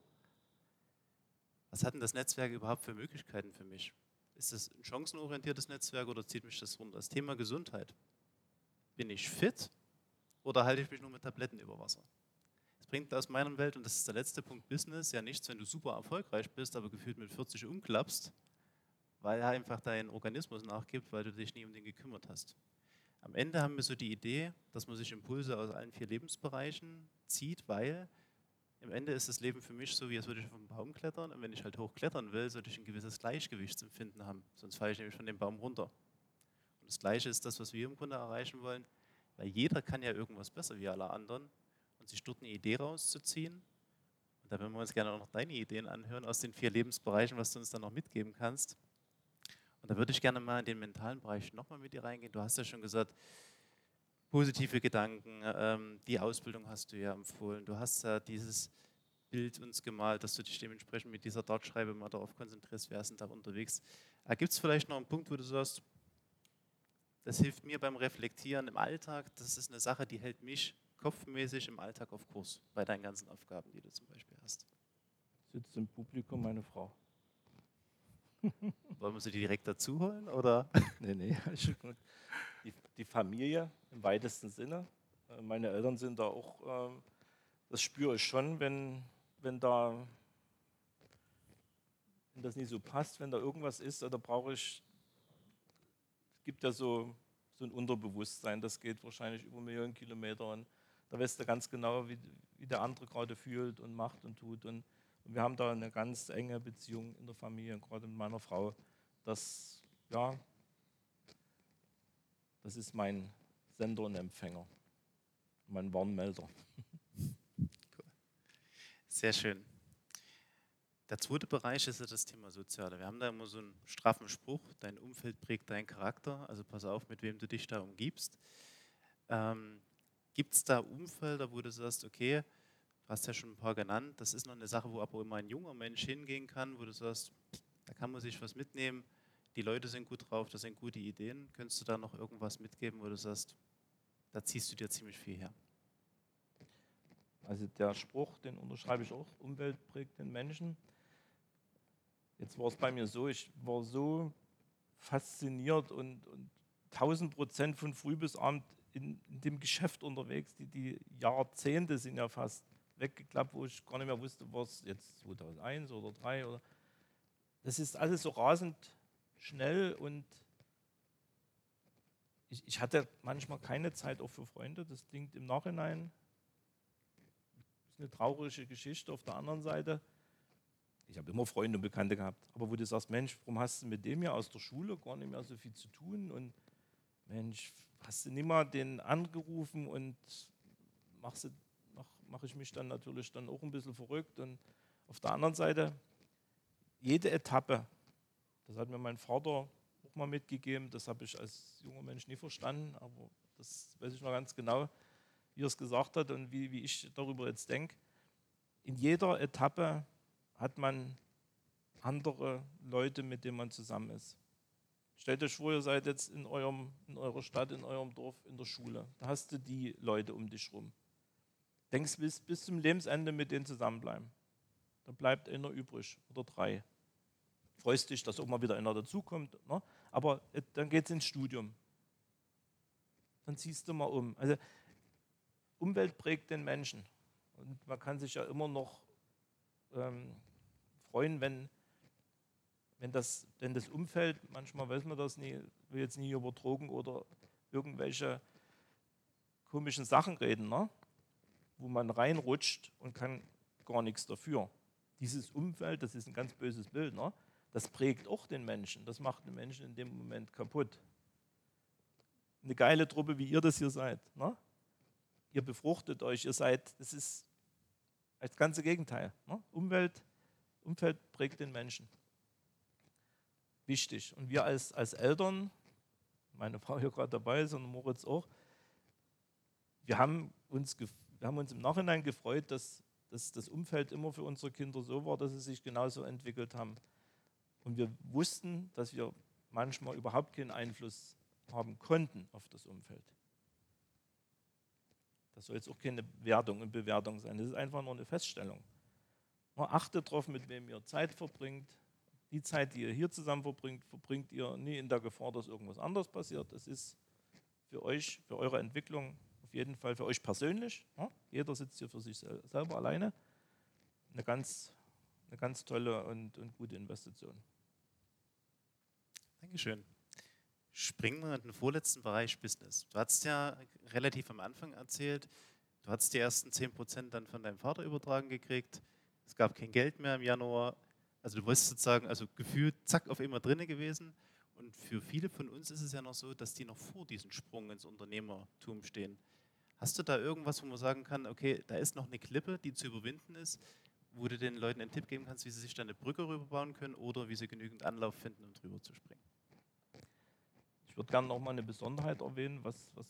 Was hat denn das Netzwerk überhaupt für Möglichkeiten für mich? Ist das ein chancenorientiertes Netzwerk oder zieht mich das runter? Das Thema Gesundheit. Bin ich fit oder halte ich mich nur mit Tabletten über Wasser? Es bringt aus meiner Welt, und das ist der letzte Punkt, Business, ja nichts, wenn du super erfolgreich bist, aber gefühlt mit 40 umklappst, weil einfach dein Organismus nachgibt, weil du dich nie um den gekümmert hast. Am Ende haben wir so die Idee, dass man sich Impulse aus allen vier Lebensbereichen zieht, weil im Ende ist das Leben für mich so, wie als würde ich auf einen Baum klettern. Und wenn ich halt hochklettern will, sollte ich ein gewisses Gleichgewichtsempfinden haben. Sonst falle ich nämlich von dem Baum runter. Und das Gleiche ist das, was wir im Grunde erreichen wollen, weil jeder kann ja irgendwas besser wie alle anderen. Und sich dort eine Idee rauszuziehen. Und da würden wir uns gerne auch noch deine Ideen anhören aus den vier Lebensbereichen, was du uns dann noch mitgeben kannst. Und da würde ich gerne mal in den mentalen Bereich nochmal mit dir reingehen. Du hast ja schon gesagt, positive Gedanken, ähm, die Ausbildung hast du ja empfohlen. Du hast ja dieses Bild uns gemalt, dass du dich dementsprechend mit dieser Dartschreibe mal darauf konzentrierst, wer ist denn da unterwegs. Äh, Gibt es vielleicht noch einen Punkt, wo du sagst, das hilft mir beim Reflektieren im Alltag, das ist eine Sache, die hält mich kopfmäßig im Alltag auf Kurs, bei deinen ganzen Aufgaben, die du zum Beispiel hast. Sitzt im Publikum meine Frau. Wollen wir sie direkt dazu holen? Oder? Nee, nee, gut. Die, die Familie im weitesten Sinne. Äh, Meine Eltern sind da auch, äh, das spüre ich schon, wenn, wenn da wenn das nicht so passt, wenn da irgendwas ist, da brauche ich, es gibt ja so, so ein Unterbewusstsein, das geht wahrscheinlich über Millionen Kilometer und da weißt du ganz genau, wie, wie der andere gerade fühlt und macht und tut. Und, und wir haben da eine ganz enge Beziehung in der Familie, gerade mit meiner Frau. Das, ja, das ist mein Sender und Empfänger, mein Warnmelder. Sehr schön. Der zweite Bereich ist ja das Thema Soziale. Wir haben da immer so einen straffen Spruch, dein Umfeld prägt deinen Charakter, also pass auf, mit wem du dich da umgibst. Ähm, Gibt es da Umfelder, wo du sagst, okay, du hast ja schon ein paar genannt, das ist noch eine Sache, wo aber immer ein junger Mensch hingehen kann, wo du sagst, da kann man sich was mitnehmen, die Leute sind gut drauf, das sind gute Ideen. Könntest du da noch irgendwas mitgeben, wo du sagst, da ziehst du dir ziemlich viel her? Also der Spruch, den unterschreibe ich auch, Umwelt prägt den Menschen. Jetzt war es bei mir so, ich war so fasziniert und, und 1000 Prozent von früh bis abend in, in dem Geschäft unterwegs. Die, die Jahrzehnte sind ja fast weggeklappt, wo ich gar nicht mehr wusste, was jetzt 2001 oder 2003 oder. Das ist alles so rasend schnell und ich, ich hatte manchmal keine Zeit auch für Freunde. Das klingt im Nachhinein ist eine traurige Geschichte. Auf der anderen Seite, ich habe immer Freunde und Bekannte gehabt, aber wo du sagst, Mensch, warum hast du mit dem ja aus der Schule gar nicht mehr so viel zu tun und Mensch, hast du nicht mal den angerufen und mache mach, mach ich mich dann natürlich dann auch ein bisschen verrückt und auf der anderen Seite, jede Etappe, das hat mir mein Vater auch mal mitgegeben, das habe ich als junger Mensch nie verstanden, aber das weiß ich noch ganz genau, wie er es gesagt hat und wie, wie ich darüber jetzt denke. In jeder Etappe hat man andere Leute, mit denen man zusammen ist. Stellt euch vor, ihr seid jetzt in, eurem, in eurer Stadt, in eurem Dorf, in der Schule. Da hast du die Leute um dich rum. Denkst bis, bis zum Lebensende mit denen zusammenbleiben. Da bleibt einer übrig oder drei. Freust dich, dass auch mal wieder einer dazukommt. Ne? Aber dann geht es ins Studium. Dann ziehst du mal um. Also Umwelt prägt den Menschen. Und man kann sich ja immer noch ähm, freuen, wenn, wenn, das, wenn das Umfeld, manchmal weiß man das nie, will jetzt nie über Drogen oder irgendwelche komischen Sachen reden, ne? Wo man reinrutscht und kann gar nichts dafür. Dieses Umfeld, das ist ein ganz böses Bild, ne? das prägt auch den Menschen, das macht den Menschen in dem Moment kaputt. Eine geile Truppe, wie ihr das hier seid. Ne? Ihr befruchtet euch, ihr seid, das ist das ganze Gegenteil. Ne? Umwelt, Umfeld prägt den Menschen. Wichtig. Und wir als, als Eltern, meine Frau hier gerade dabei ist und Moritz auch, wir haben uns, wir haben uns im Nachhinein gefreut, dass, dass das Umfeld immer für unsere Kinder so war, dass sie sich genauso entwickelt haben. Und wir wussten, dass wir manchmal überhaupt keinen Einfluss haben konnten auf das Umfeld. Das soll jetzt auch keine Wertung und Bewertung sein. Das ist einfach nur eine Feststellung. Man achtet darauf, mit wem ihr Zeit verbringt. Die Zeit, die ihr hier zusammen verbringt, verbringt ihr nie in der Gefahr, dass irgendwas anderes passiert. Das ist für euch, für eure Entwicklung, jeden Fall für euch persönlich. Jeder sitzt hier für sich selber alleine. Eine ganz, eine ganz tolle und, und gute Investition. Dankeschön. Springen wir in den vorletzten Bereich Business. Du hast ja relativ am Anfang erzählt, du hast die ersten 10% dann von deinem Vater übertragen gekriegt. Es gab kein Geld mehr im Januar. Also du warst sozusagen, also gefühlt, zack, auf immer drinne gewesen. Und für viele von uns ist es ja noch so, dass die noch vor diesem Sprung ins Unternehmertum stehen. Hast du da irgendwas, wo man sagen kann, okay, da ist noch eine Klippe, die zu überwinden ist, wo du den Leuten einen Tipp geben kannst, wie sie sich da eine Brücke rüberbauen können oder wie sie genügend Anlauf finden, um drüber zu springen? Ich würde gerne noch mal eine Besonderheit erwähnen, was, was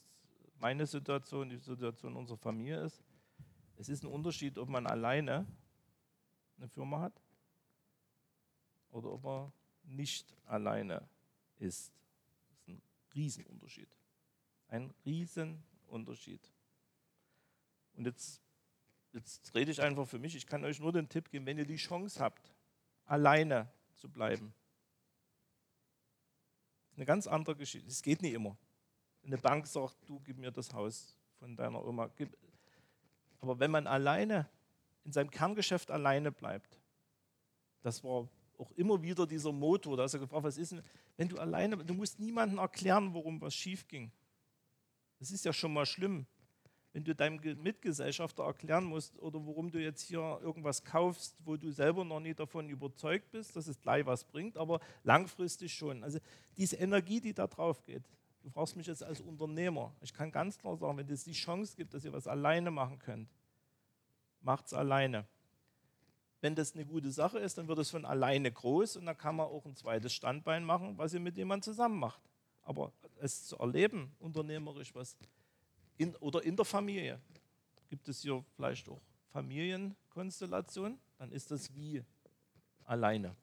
meine Situation, die Situation unserer Familie ist. Es ist ein Unterschied, ob man alleine eine Firma hat oder ob man nicht alleine ist. Das ist ein Riesenunterschied. Ein Riesenunterschied. Und jetzt, jetzt rede ich einfach für mich. Ich kann euch nur den Tipp geben, wenn ihr die Chance habt, alleine zu bleiben. Eine ganz andere Geschichte. Es geht nicht immer. Eine Bank sagt, du gib mir das Haus von deiner Oma. Aber wenn man alleine in seinem Kerngeschäft alleine bleibt, das war auch immer wieder dieser Motor, da ist er gefragt, was ist denn, wenn du alleine, du musst niemandem erklären, warum was schief ging. Das ist ja schon mal schlimm wenn du deinem Mitgesellschafter erklären musst oder warum du jetzt hier irgendwas kaufst, wo du selber noch nicht davon überzeugt bist, dass es gleich was bringt, aber langfristig schon. Also diese Energie, die da drauf geht, du fragst mich jetzt als Unternehmer, ich kann ganz klar sagen, wenn es die Chance gibt, dass ihr was alleine machen könnt, macht es alleine. Wenn das eine gute Sache ist, dann wird es von alleine groß und dann kann man auch ein zweites Standbein machen, was ihr mit jemandem zusammen macht. Aber es zu erleben, unternehmerisch was in, oder in der Familie. Gibt es hier vielleicht auch Familienkonstellationen? Dann ist das wie alleine.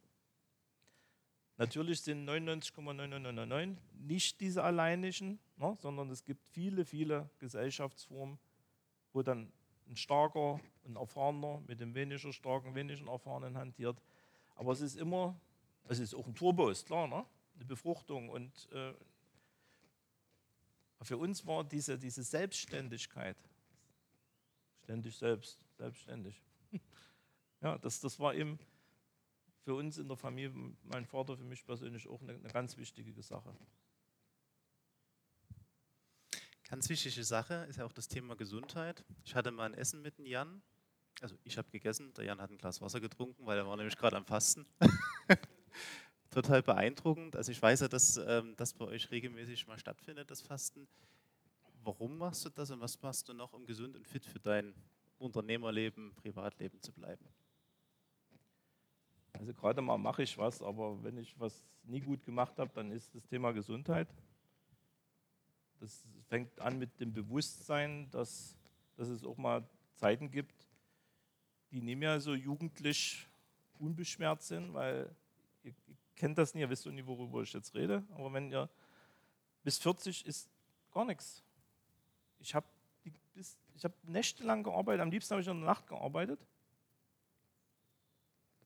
Natürlich sind 99,9999 nicht diese alleinigen, ne, sondern es gibt viele, viele Gesellschaftsformen, wo dann ein starker, ein erfahrener mit dem weniger starken, weniger erfahrenen hantiert. Aber es ist immer, es ist auch ein Turbo, ist klar, ne? eine Befruchtung und äh, für uns war diese, diese Selbstständigkeit, ständig selbst, selbstständig. Ja, das, das war eben für uns in der Familie, mein Vater, für mich persönlich auch eine, eine ganz wichtige Sache. Ganz wichtige Sache ist ja auch das Thema Gesundheit. Ich hatte mal ein Essen mit dem Jan. Also ich habe gegessen, der Jan hat ein Glas Wasser getrunken, weil er war nämlich gerade am Fasten. total beeindruckend. Also ich weiß ja, dass ähm, das bei euch regelmäßig mal stattfindet, das Fasten. Warum machst du das und was machst du noch, um gesund und fit für dein Unternehmerleben, Privatleben zu bleiben? Also gerade mal mache ich was, aber wenn ich was nie gut gemacht habe, dann ist das Thema Gesundheit. Das fängt an mit dem Bewusstsein, dass, dass es auch mal Zeiten gibt, die nicht mehr so jugendlich unbeschwert sind, weil ihr, kennt das nie, ihr wisst nie, worüber ich jetzt rede, aber wenn ihr bis 40 ist gar nichts. Ich habe hab nächtelang gearbeitet, am liebsten habe ich in der Nacht gearbeitet.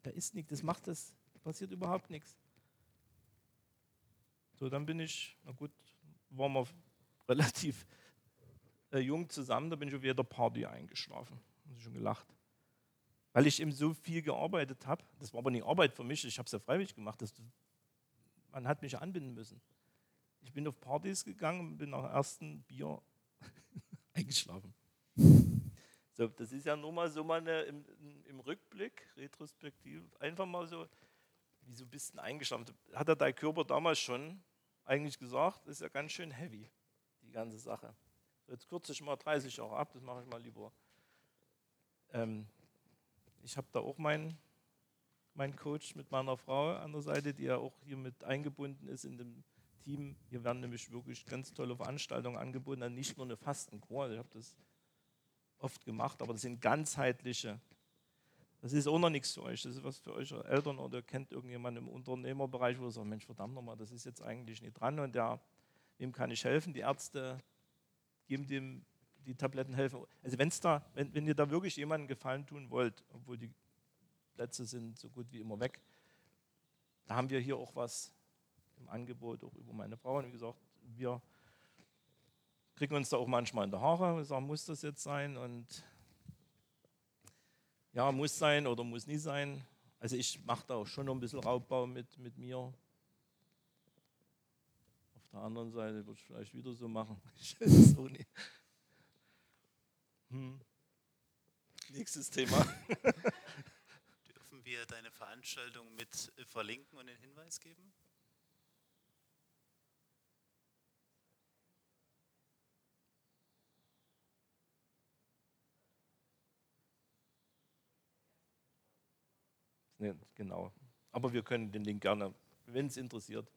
Da ist nichts, das macht das, passiert überhaupt nichts. So, dann bin ich, na gut, waren wir relativ äh, jung zusammen, da bin ich auf jeder Party eingeschlafen. Habe ich schon gelacht weil ich eben so viel gearbeitet habe. Das war aber nicht Arbeit für mich, ich habe es ja freiwillig gemacht. Das, man hat mich anbinden müssen. Ich bin auf Partys gegangen und bin nach dem ersten Bier eingeschlafen. So, das ist ja nur mal so mal im, im, Rückblick, retrospektiv, einfach mal so, wie so ein bisschen eingeschlafen. Hat er dein Körper damals schon eigentlich gesagt, ist ja ganz schön heavy, die ganze Sache. Jetzt kürze ich mal 30 Jahre ab, das mache ich mal lieber. Ähm, ich habe da auch meinen mein Coach mit meiner Frau an der Seite, die ja auch hier mit eingebunden ist in dem Team. Hier werden nämlich wirklich ganz tolle Veranstaltungen angeboten, nicht nur eine Fastenkur, ich habe das oft gemacht, aber das sind ganzheitliche. Das ist auch noch nichts für euch. Das ist was für euch Eltern oder kennt irgendjemand im Unternehmerbereich, wo ihr sagt, Mensch, verdammt nochmal, das ist jetzt eigentlich nicht dran und der, wem kann ich helfen? Die Ärzte geben dem die Tabletten helfen. Also wenn's da, wenn, wenn ihr da wirklich jemandem Gefallen tun wollt, obwohl die Plätze sind so gut wie immer weg, da haben wir hier auch was im Angebot, auch über meine Frau. Und wie gesagt, wir kriegen uns da auch manchmal in die Haare und sagen, muss das jetzt sein? Und ja, muss sein oder muss nie sein. Also ich mache da auch schon noch ein bisschen Raubbau mit, mit mir. Auf der anderen Seite würde ich vielleicht wieder so machen. Ich weiß es auch nicht. Hm. Nächstes Thema. Dürfen wir deine Veranstaltung mit äh, verlinken und den Hinweis geben? Nee, genau. Aber wir können den Link gerne, wenn es interessiert.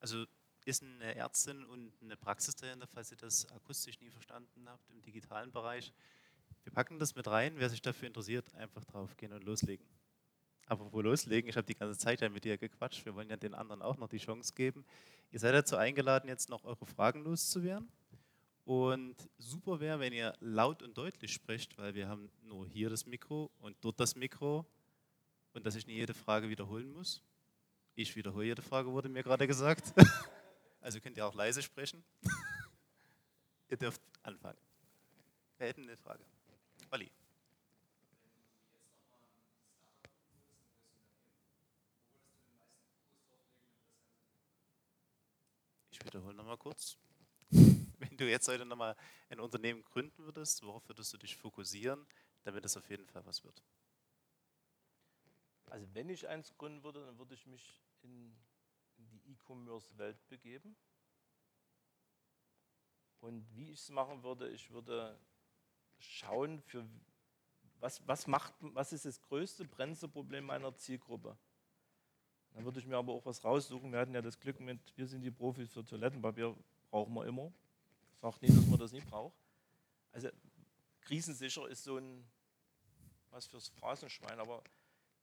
Also ist eine Ärztin und eine Praxis falls ihr das akustisch nie verstanden habt im digitalen Bereich. Wir packen das mit rein. Wer sich dafür interessiert, einfach drauf gehen und loslegen. Aber wo loslegen? Ich habe die ganze Zeit ja mit dir gequatscht. Wir wollen ja den anderen auch noch die Chance geben. Ihr seid dazu eingeladen, jetzt noch eure Fragen loszuwerden. Und super wäre, wenn ihr laut und deutlich sprecht, weil wir haben nur hier das Mikro und dort das Mikro und dass ich nie jede Frage wiederholen muss. Ich wiederhole jede Frage, wurde mir gerade gesagt. Also könnt ihr auch leise sprechen. ihr dürft anfangen. Wir hätten eine Frage. Olli. Ich wiederhole nochmal kurz. Wenn du jetzt heute nochmal ein Unternehmen gründen würdest, worauf würdest du dich fokussieren, damit es auf jeden Fall was wird? Also wenn ich eins gründen würde, dann würde ich mich in, E-Commerce-Welt begeben. Und wie ich es machen würde, ich würde schauen, für was, was, macht, was ist das größte Bremseproblem meiner Zielgruppe. Dann würde ich mir aber auch was raussuchen. Wir hatten ja das Glück mit, wir sind die Profis für Toilettenpapier, brauchen wir immer. Sagt nicht, dass man das nicht braucht. Also krisensicher ist so ein, was fürs Phrasenschwein, aber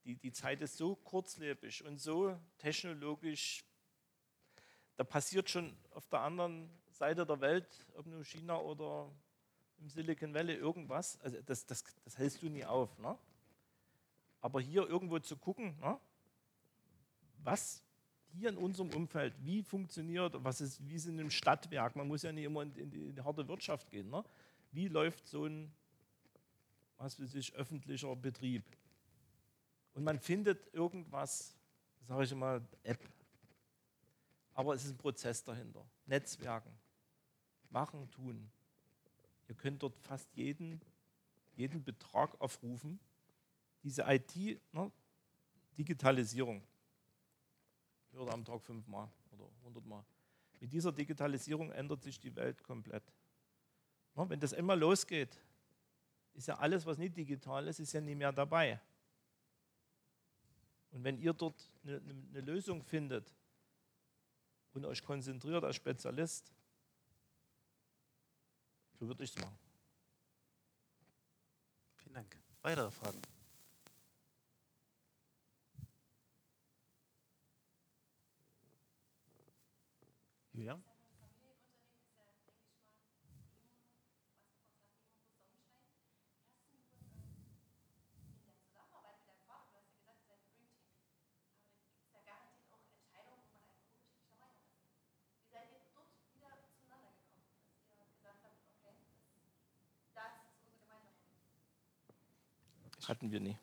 die, die Zeit ist so kurzlebig und so technologisch, da passiert schon auf der anderen Seite der Welt, ob nur China oder im Silicon Valley irgendwas, also das, das, das hältst du nie auf. Ne? Aber hier irgendwo zu gucken, ne? was hier in unserem Umfeld, wie funktioniert, was ist, wie ist in einem Stadtwerk, man muss ja nicht immer in die, in die harte Wirtschaft gehen, ne? wie läuft so ein, was weiß ich, öffentlicher Betrieb. Und man findet irgendwas, sage ich mal, App, aber es ist ein Prozess dahinter. Netzwerken, machen, tun. Ihr könnt dort fast jeden, jeden Betrag aufrufen. Diese IT, ne, Digitalisierung, hört am Tag fünfmal oder hundertmal. Mit dieser Digitalisierung ändert sich die Welt komplett. Ne, wenn das einmal losgeht, ist ja alles, was nicht digital ist, ist ja nie mehr dabei. Und wenn ihr dort eine, eine Lösung findet und euch konzentriert als Spezialist, so würde ich es machen. Vielen Dank. Weitere Fragen? Julia? Hatten wir nie.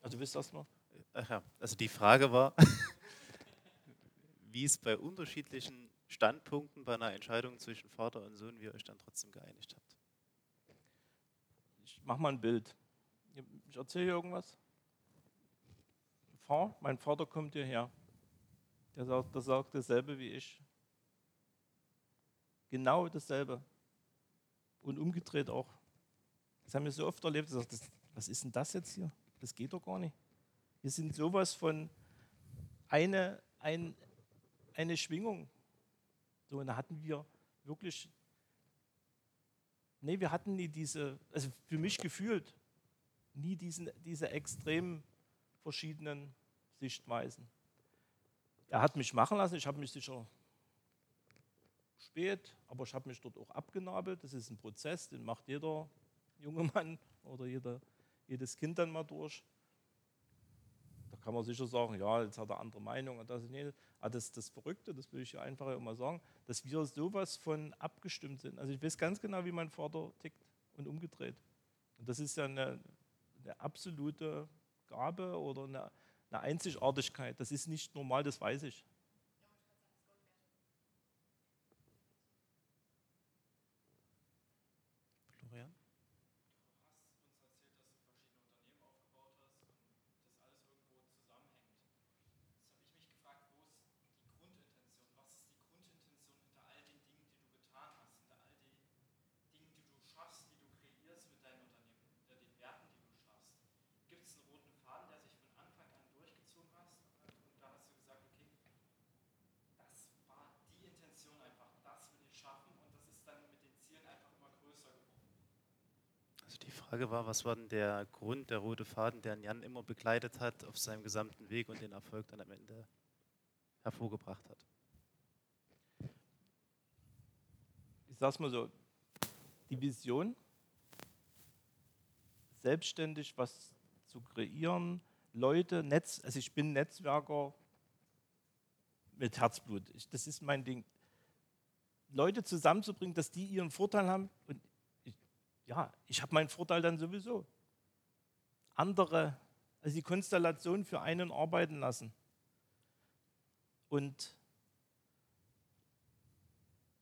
Also wisst ihr das noch? Ach ja, also die Frage war, wie es bei unterschiedlichen Standpunkten bei einer Entscheidung zwischen Vater und Sohn, wie ihr euch dann trotzdem geeinigt habt. Ich mache mal ein Bild. Ich erzähle irgendwas. Mein Vater kommt hierher. Der sagt, der sagt dasselbe wie ich. Genau dasselbe. Und umgedreht auch. Das haben wir so oft erlebt. Das, was ist denn das jetzt hier? Das geht doch gar nicht. Wir sind sowas von eine, ein, eine Schwingung. So, und da hatten wir wirklich, nee, wir hatten nie diese, also für mich gefühlt, nie diesen, diese extrem verschiedenen Sichtweisen. Er hat mich machen lassen, ich habe mich sicher spät, aber ich habe mich dort auch abgenabelt. Das ist ein Prozess, den macht jeder junge Mann oder jeder, jedes Kind dann mal durch. Da kann man sicher sagen, ja, jetzt hat er andere Meinung. Und das, aber ah, das, das Verrückte, das will ich ja einfach immer sagen, dass wir sowas von abgestimmt sind. Also ich weiß ganz genau, wie mein Vater tickt und umgedreht. Und das ist ja eine, eine absolute Gabe oder eine, eine Einzigartigkeit. Das ist nicht normal, das weiß ich. Also die Frage war, was war denn der Grund, der rote Faden, der Jan immer begleitet hat auf seinem gesamten Weg und den Erfolg dann am Ende hervorgebracht hat? Ich sag's mal so, die Vision, selbstständig was zu kreieren, Leute, Netz, also ich bin Netzwerker mit Herzblut. Ich, das ist mein Ding. Leute zusammenzubringen, dass die ihren Vorteil haben und ja, ich habe meinen Vorteil dann sowieso. Andere, also die Konstellation für einen arbeiten lassen. Und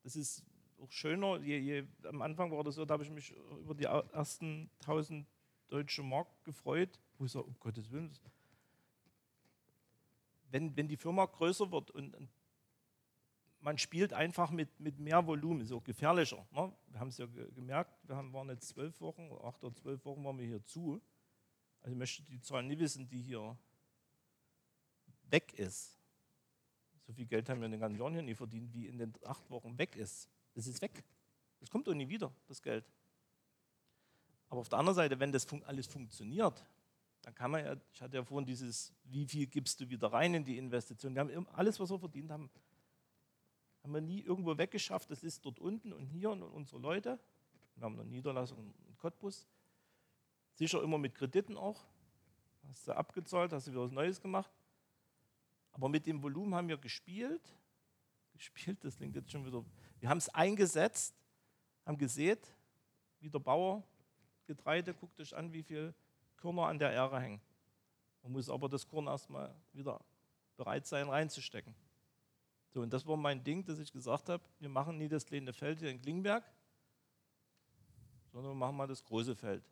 das ist auch schöner, je, je, am Anfang war das so, da habe ich mich über die ersten 1000 deutsche Mark gefreut, wo ich sage, um Gottes Willen, wenn, wenn die Firma größer wird und, man spielt einfach mit, mit mehr Volumen, ist auch gefährlicher. Ne? Wir haben es ja gemerkt, wir haben, waren jetzt zwölf Wochen, acht oder zwölf Wochen waren wir hier zu. Also ich möchte die Zahl nie wissen, die hier weg ist. So viel Geld haben wir in den ganzen Jahren hier nie verdient, wie in den acht Wochen weg ist. Das ist weg. Das kommt auch nie wieder, das Geld. Aber auf der anderen Seite, wenn das alles funktioniert, dann kann man ja, ich hatte ja vorhin dieses, wie viel gibst du wieder rein in die Investition. Wir haben alles, was wir verdient haben, haben wir nie irgendwo weggeschafft. Das ist dort unten und hier und unsere Leute. Wir haben eine Niederlassung in Cottbus. Sicher immer mit Krediten auch. Hast du abgezahlt, hast du wieder was Neues gemacht. Aber mit dem Volumen haben wir gespielt. Gespielt, das klingt jetzt schon wieder. Wir haben es eingesetzt, haben gesät, wie der Bauer Getreide, guckt euch an, wie viel Körner an der Ähre hängen. Man muss aber das Korn erstmal wieder bereit sein, reinzustecken. So, und das war mein Ding, dass ich gesagt habe, wir machen nie das kleine Feld hier in Klingberg, sondern wir machen mal das große Feld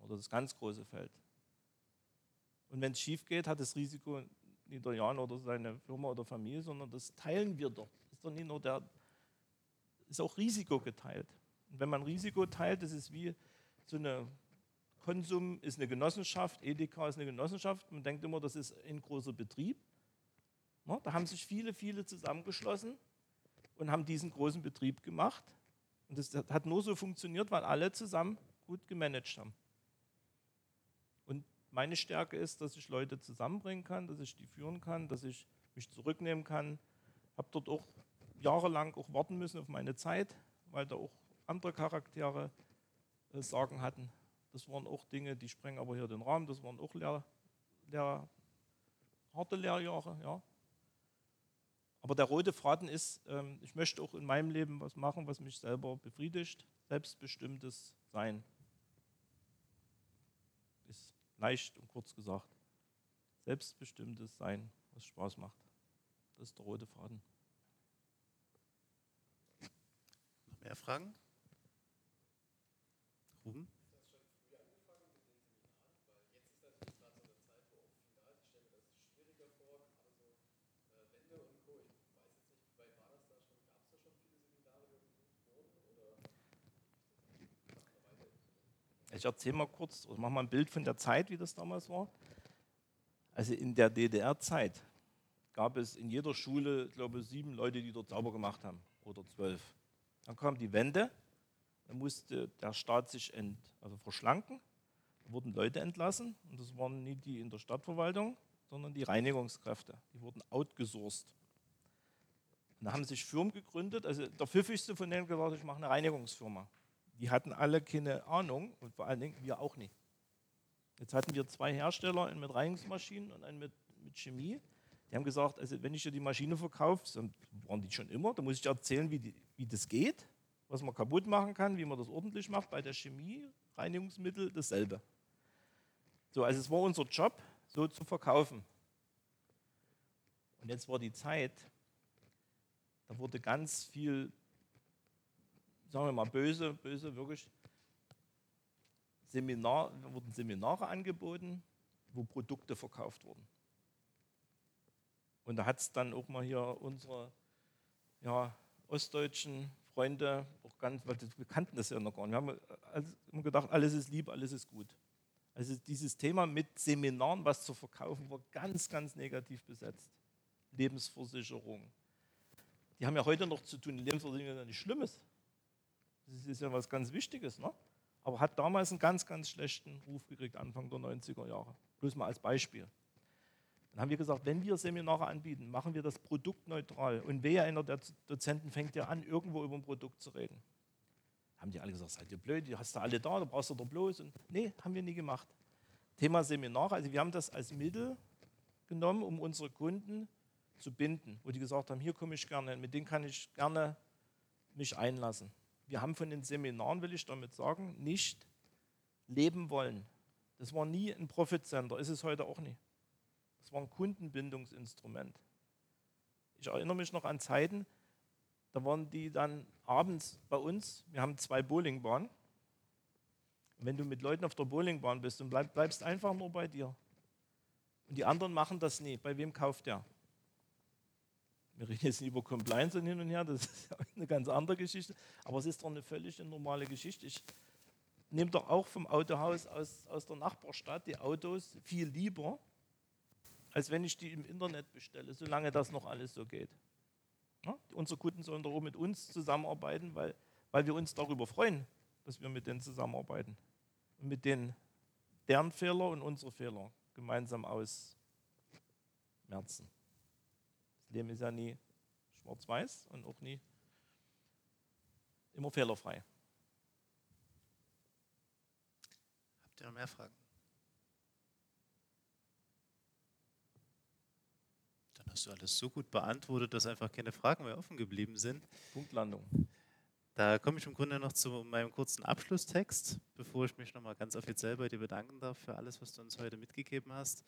oder das ganz große Feld. Und wenn es schief geht, hat das Risiko nicht der Jan oder seine Firma oder Familie, sondern das teilen wir doch. Das ist doch nicht nur der, ist auch Risiko geteilt. Und wenn man Risiko teilt, das ist wie so eine Konsum ist eine Genossenschaft, Edeka ist eine Genossenschaft. Man denkt immer, das ist ein großer Betrieb. Da haben sich viele, viele zusammengeschlossen und haben diesen großen Betrieb gemacht. Und das hat nur so funktioniert, weil alle zusammen gut gemanagt haben. Und meine Stärke ist, dass ich Leute zusammenbringen kann, dass ich die führen kann, dass ich mich zurücknehmen kann. Habe dort auch jahrelang auch warten müssen auf meine Zeit, weil da auch andere Charaktere äh, Sorgen hatten. Das waren auch Dinge, die sprengen aber hier den Rahmen. Das waren auch Lehr, Lehr, harte Lehrjahre. Ja. Aber der rote Faden ist, ähm, ich möchte auch in meinem Leben was machen, was mich selber befriedigt. Selbstbestimmtes Sein. Ist leicht und kurz gesagt. Selbstbestimmtes Sein, was Spaß macht. Das ist der rote Faden. Noch mehr Fragen? Ruben? Ich erzähle mal kurz, oder mache mal ein Bild von der Zeit, wie das damals war. Also in der DDR-Zeit gab es in jeder Schule, glaube ich, sieben Leute, die dort sauber gemacht haben oder zwölf. Dann kam die Wende, dann musste der Staat sich ent, also verschlanken, da wurden Leute entlassen und das waren nicht die in der Stadtverwaltung, sondern die Reinigungskräfte. Die wurden outgesourced. Und da haben sich Firmen gegründet, also der pfiffigste von denen gesagt, ich mache eine Reinigungsfirma. Die hatten alle keine Ahnung und vor allen Dingen wir auch nicht. Jetzt hatten wir zwei Hersteller, einen mit Reinigungsmaschinen und einen mit, mit Chemie. Die haben gesagt, also wenn ich dir die Maschine verkaufe, dann waren die schon immer, dann muss ich dir erzählen, wie, die, wie das geht, was man kaputt machen kann, wie man das ordentlich macht. Bei der Chemie, Reinigungsmittel, dasselbe. So, also es war unser Job, so zu verkaufen. Und jetzt war die Zeit, da wurde ganz viel sagen wir mal böse, böse wirklich, Seminar, wurden Seminare angeboten, wo Produkte verkauft wurden. Und da hat es dann auch mal hier unsere ja, ostdeutschen Freunde, auch ganz, weil wir kannten das ja noch gar nicht, wir haben immer gedacht, alles ist lieb, alles ist gut. Also dieses Thema mit Seminaren, was zu verkaufen, war ganz, ganz negativ besetzt. Lebensversicherung. Die haben ja heute noch zu tun, Lebensversicherung ist ja nichts Schlimmes. Das ist ja was ganz Wichtiges. Ne? aber hat damals einen ganz, ganz schlechten Ruf gekriegt, Anfang der 90er Jahre. Bloß mal als Beispiel. Dann haben wir gesagt, wenn wir Seminare anbieten, machen wir das produktneutral. Und wer einer der Dozenten fängt ja an, irgendwo über ein Produkt zu reden. Haben die alle gesagt, seid ihr blöd, die hast du alle da, da brauchst du doch bloß. Und nee, haben wir nie gemacht. Thema Seminare, also wir haben das als Mittel genommen, um unsere Kunden zu binden, wo die gesagt haben, hier komme ich gerne, mit denen kann ich gerne mich einlassen. Wir haben von den Seminaren, will ich damit sagen, nicht leben wollen. Das war nie ein Profit Center, ist es heute auch nicht. Das war ein Kundenbindungsinstrument. Ich erinnere mich noch an Zeiten, da waren die dann abends bei uns, wir haben zwei Bowlingbahnen. Wenn du mit Leuten auf der Bowlingbahn bist und bleib, bleibst einfach nur bei dir. Und die anderen machen das nie. Bei wem kauft der? Wir reden jetzt nicht über Compliance und hin und her, das ist eine ganz andere Geschichte. Aber es ist doch eine völlig normale Geschichte. Ich nehme doch auch vom Autohaus aus, aus der Nachbarstadt die Autos viel lieber, als wenn ich die im Internet bestelle, solange das noch alles so geht. Ja? Unsere Kunden sollen doch auch mit uns zusammenarbeiten, weil, weil wir uns darüber freuen, dass wir mit denen zusammenarbeiten und mit denen deren Fehler und unsere Fehler gemeinsam ausmerzen. Leben ist ja nie schwarz-weiß und auch nie immer fehlerfrei. Habt ihr noch mehr Fragen? Dann hast du alles so gut beantwortet, dass einfach keine Fragen mehr offen geblieben sind. Punktlandung. Da komme ich im Grunde noch zu meinem kurzen Abschlusstext, bevor ich mich nochmal ganz offiziell bei dir bedanken darf für alles, was du uns heute mitgegeben hast.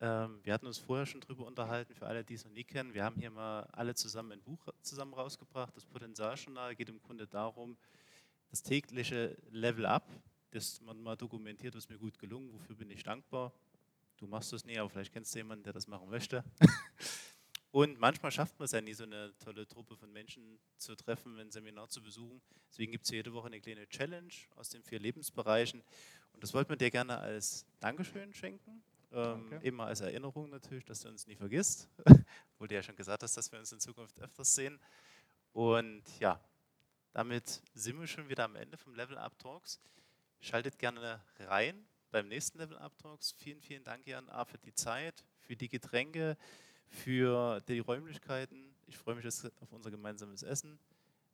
Ähm, wir hatten uns vorher schon darüber unterhalten, für alle, die es noch nie kennen. Wir haben hier mal alle zusammen ein Buch zusammen rausgebracht. Das Potenzialjournal geht im Grunde darum, das tägliche Level Up, das man mal dokumentiert, was mir gut gelungen, wofür bin ich dankbar. Du machst das nie, aber vielleicht kennst du jemanden, der das machen möchte. Und manchmal schafft man es ja nie, so eine tolle Truppe von Menschen zu treffen, ein Seminar zu besuchen. Deswegen gibt es jede Woche eine kleine Challenge aus den vier Lebensbereichen. Und das wollten wir dir gerne als Dankeschön schenken. Ähm, eben mal als Erinnerung natürlich, dass du uns nie vergisst. Obwohl du ja schon gesagt hast, dass wir uns in Zukunft öfters sehen. Und ja, damit sind wir schon wieder am Ende vom Level Up Talks. Schaltet gerne rein beim nächsten Level Up Talks. Vielen, vielen Dank, Jan A. für die Zeit, für die Getränke, für die Räumlichkeiten. Ich freue mich jetzt auf unser gemeinsames Essen.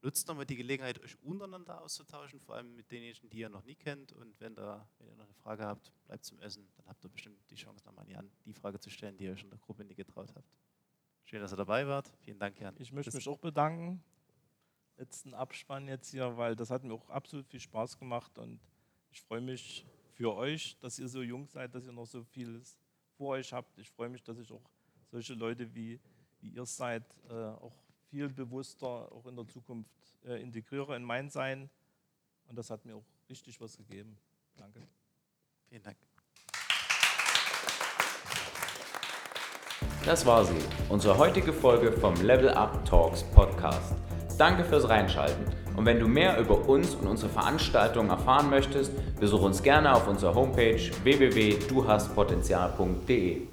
Nutzt nochmal die Gelegenheit, euch untereinander auszutauschen, vor allem mit denjenigen, die ihr noch nie kennt. Und wenn, da, wenn ihr noch eine Frage habt, bleibt zum Essen. Dann habt ihr bestimmt die Chance, nochmal an die Frage zu stellen, die ihr euch in der Gruppe nie getraut habt. Schön, dass ihr dabei wart. Vielen Dank, Jan. Ich möchte mich auch bedanken. Letzten Abspann jetzt hier, weil das hat mir auch absolut viel Spaß gemacht und ich freue mich für euch, dass ihr so jung seid, dass ihr noch so vieles vor euch habt. Ich freue mich, dass ich auch solche Leute wie, wie ihr seid, äh, auch viel bewusster auch in der Zukunft äh, integriere in mein Sein. Und das hat mir auch richtig was gegeben. Danke. Vielen Dank. Das war sie, unsere heutige Folge vom Level Up Talks Podcast. Danke fürs Reinschalten. Und wenn du mehr über uns und unsere Veranstaltungen erfahren möchtest, besuche uns gerne auf unserer Homepage www.duhastpotenzial.de.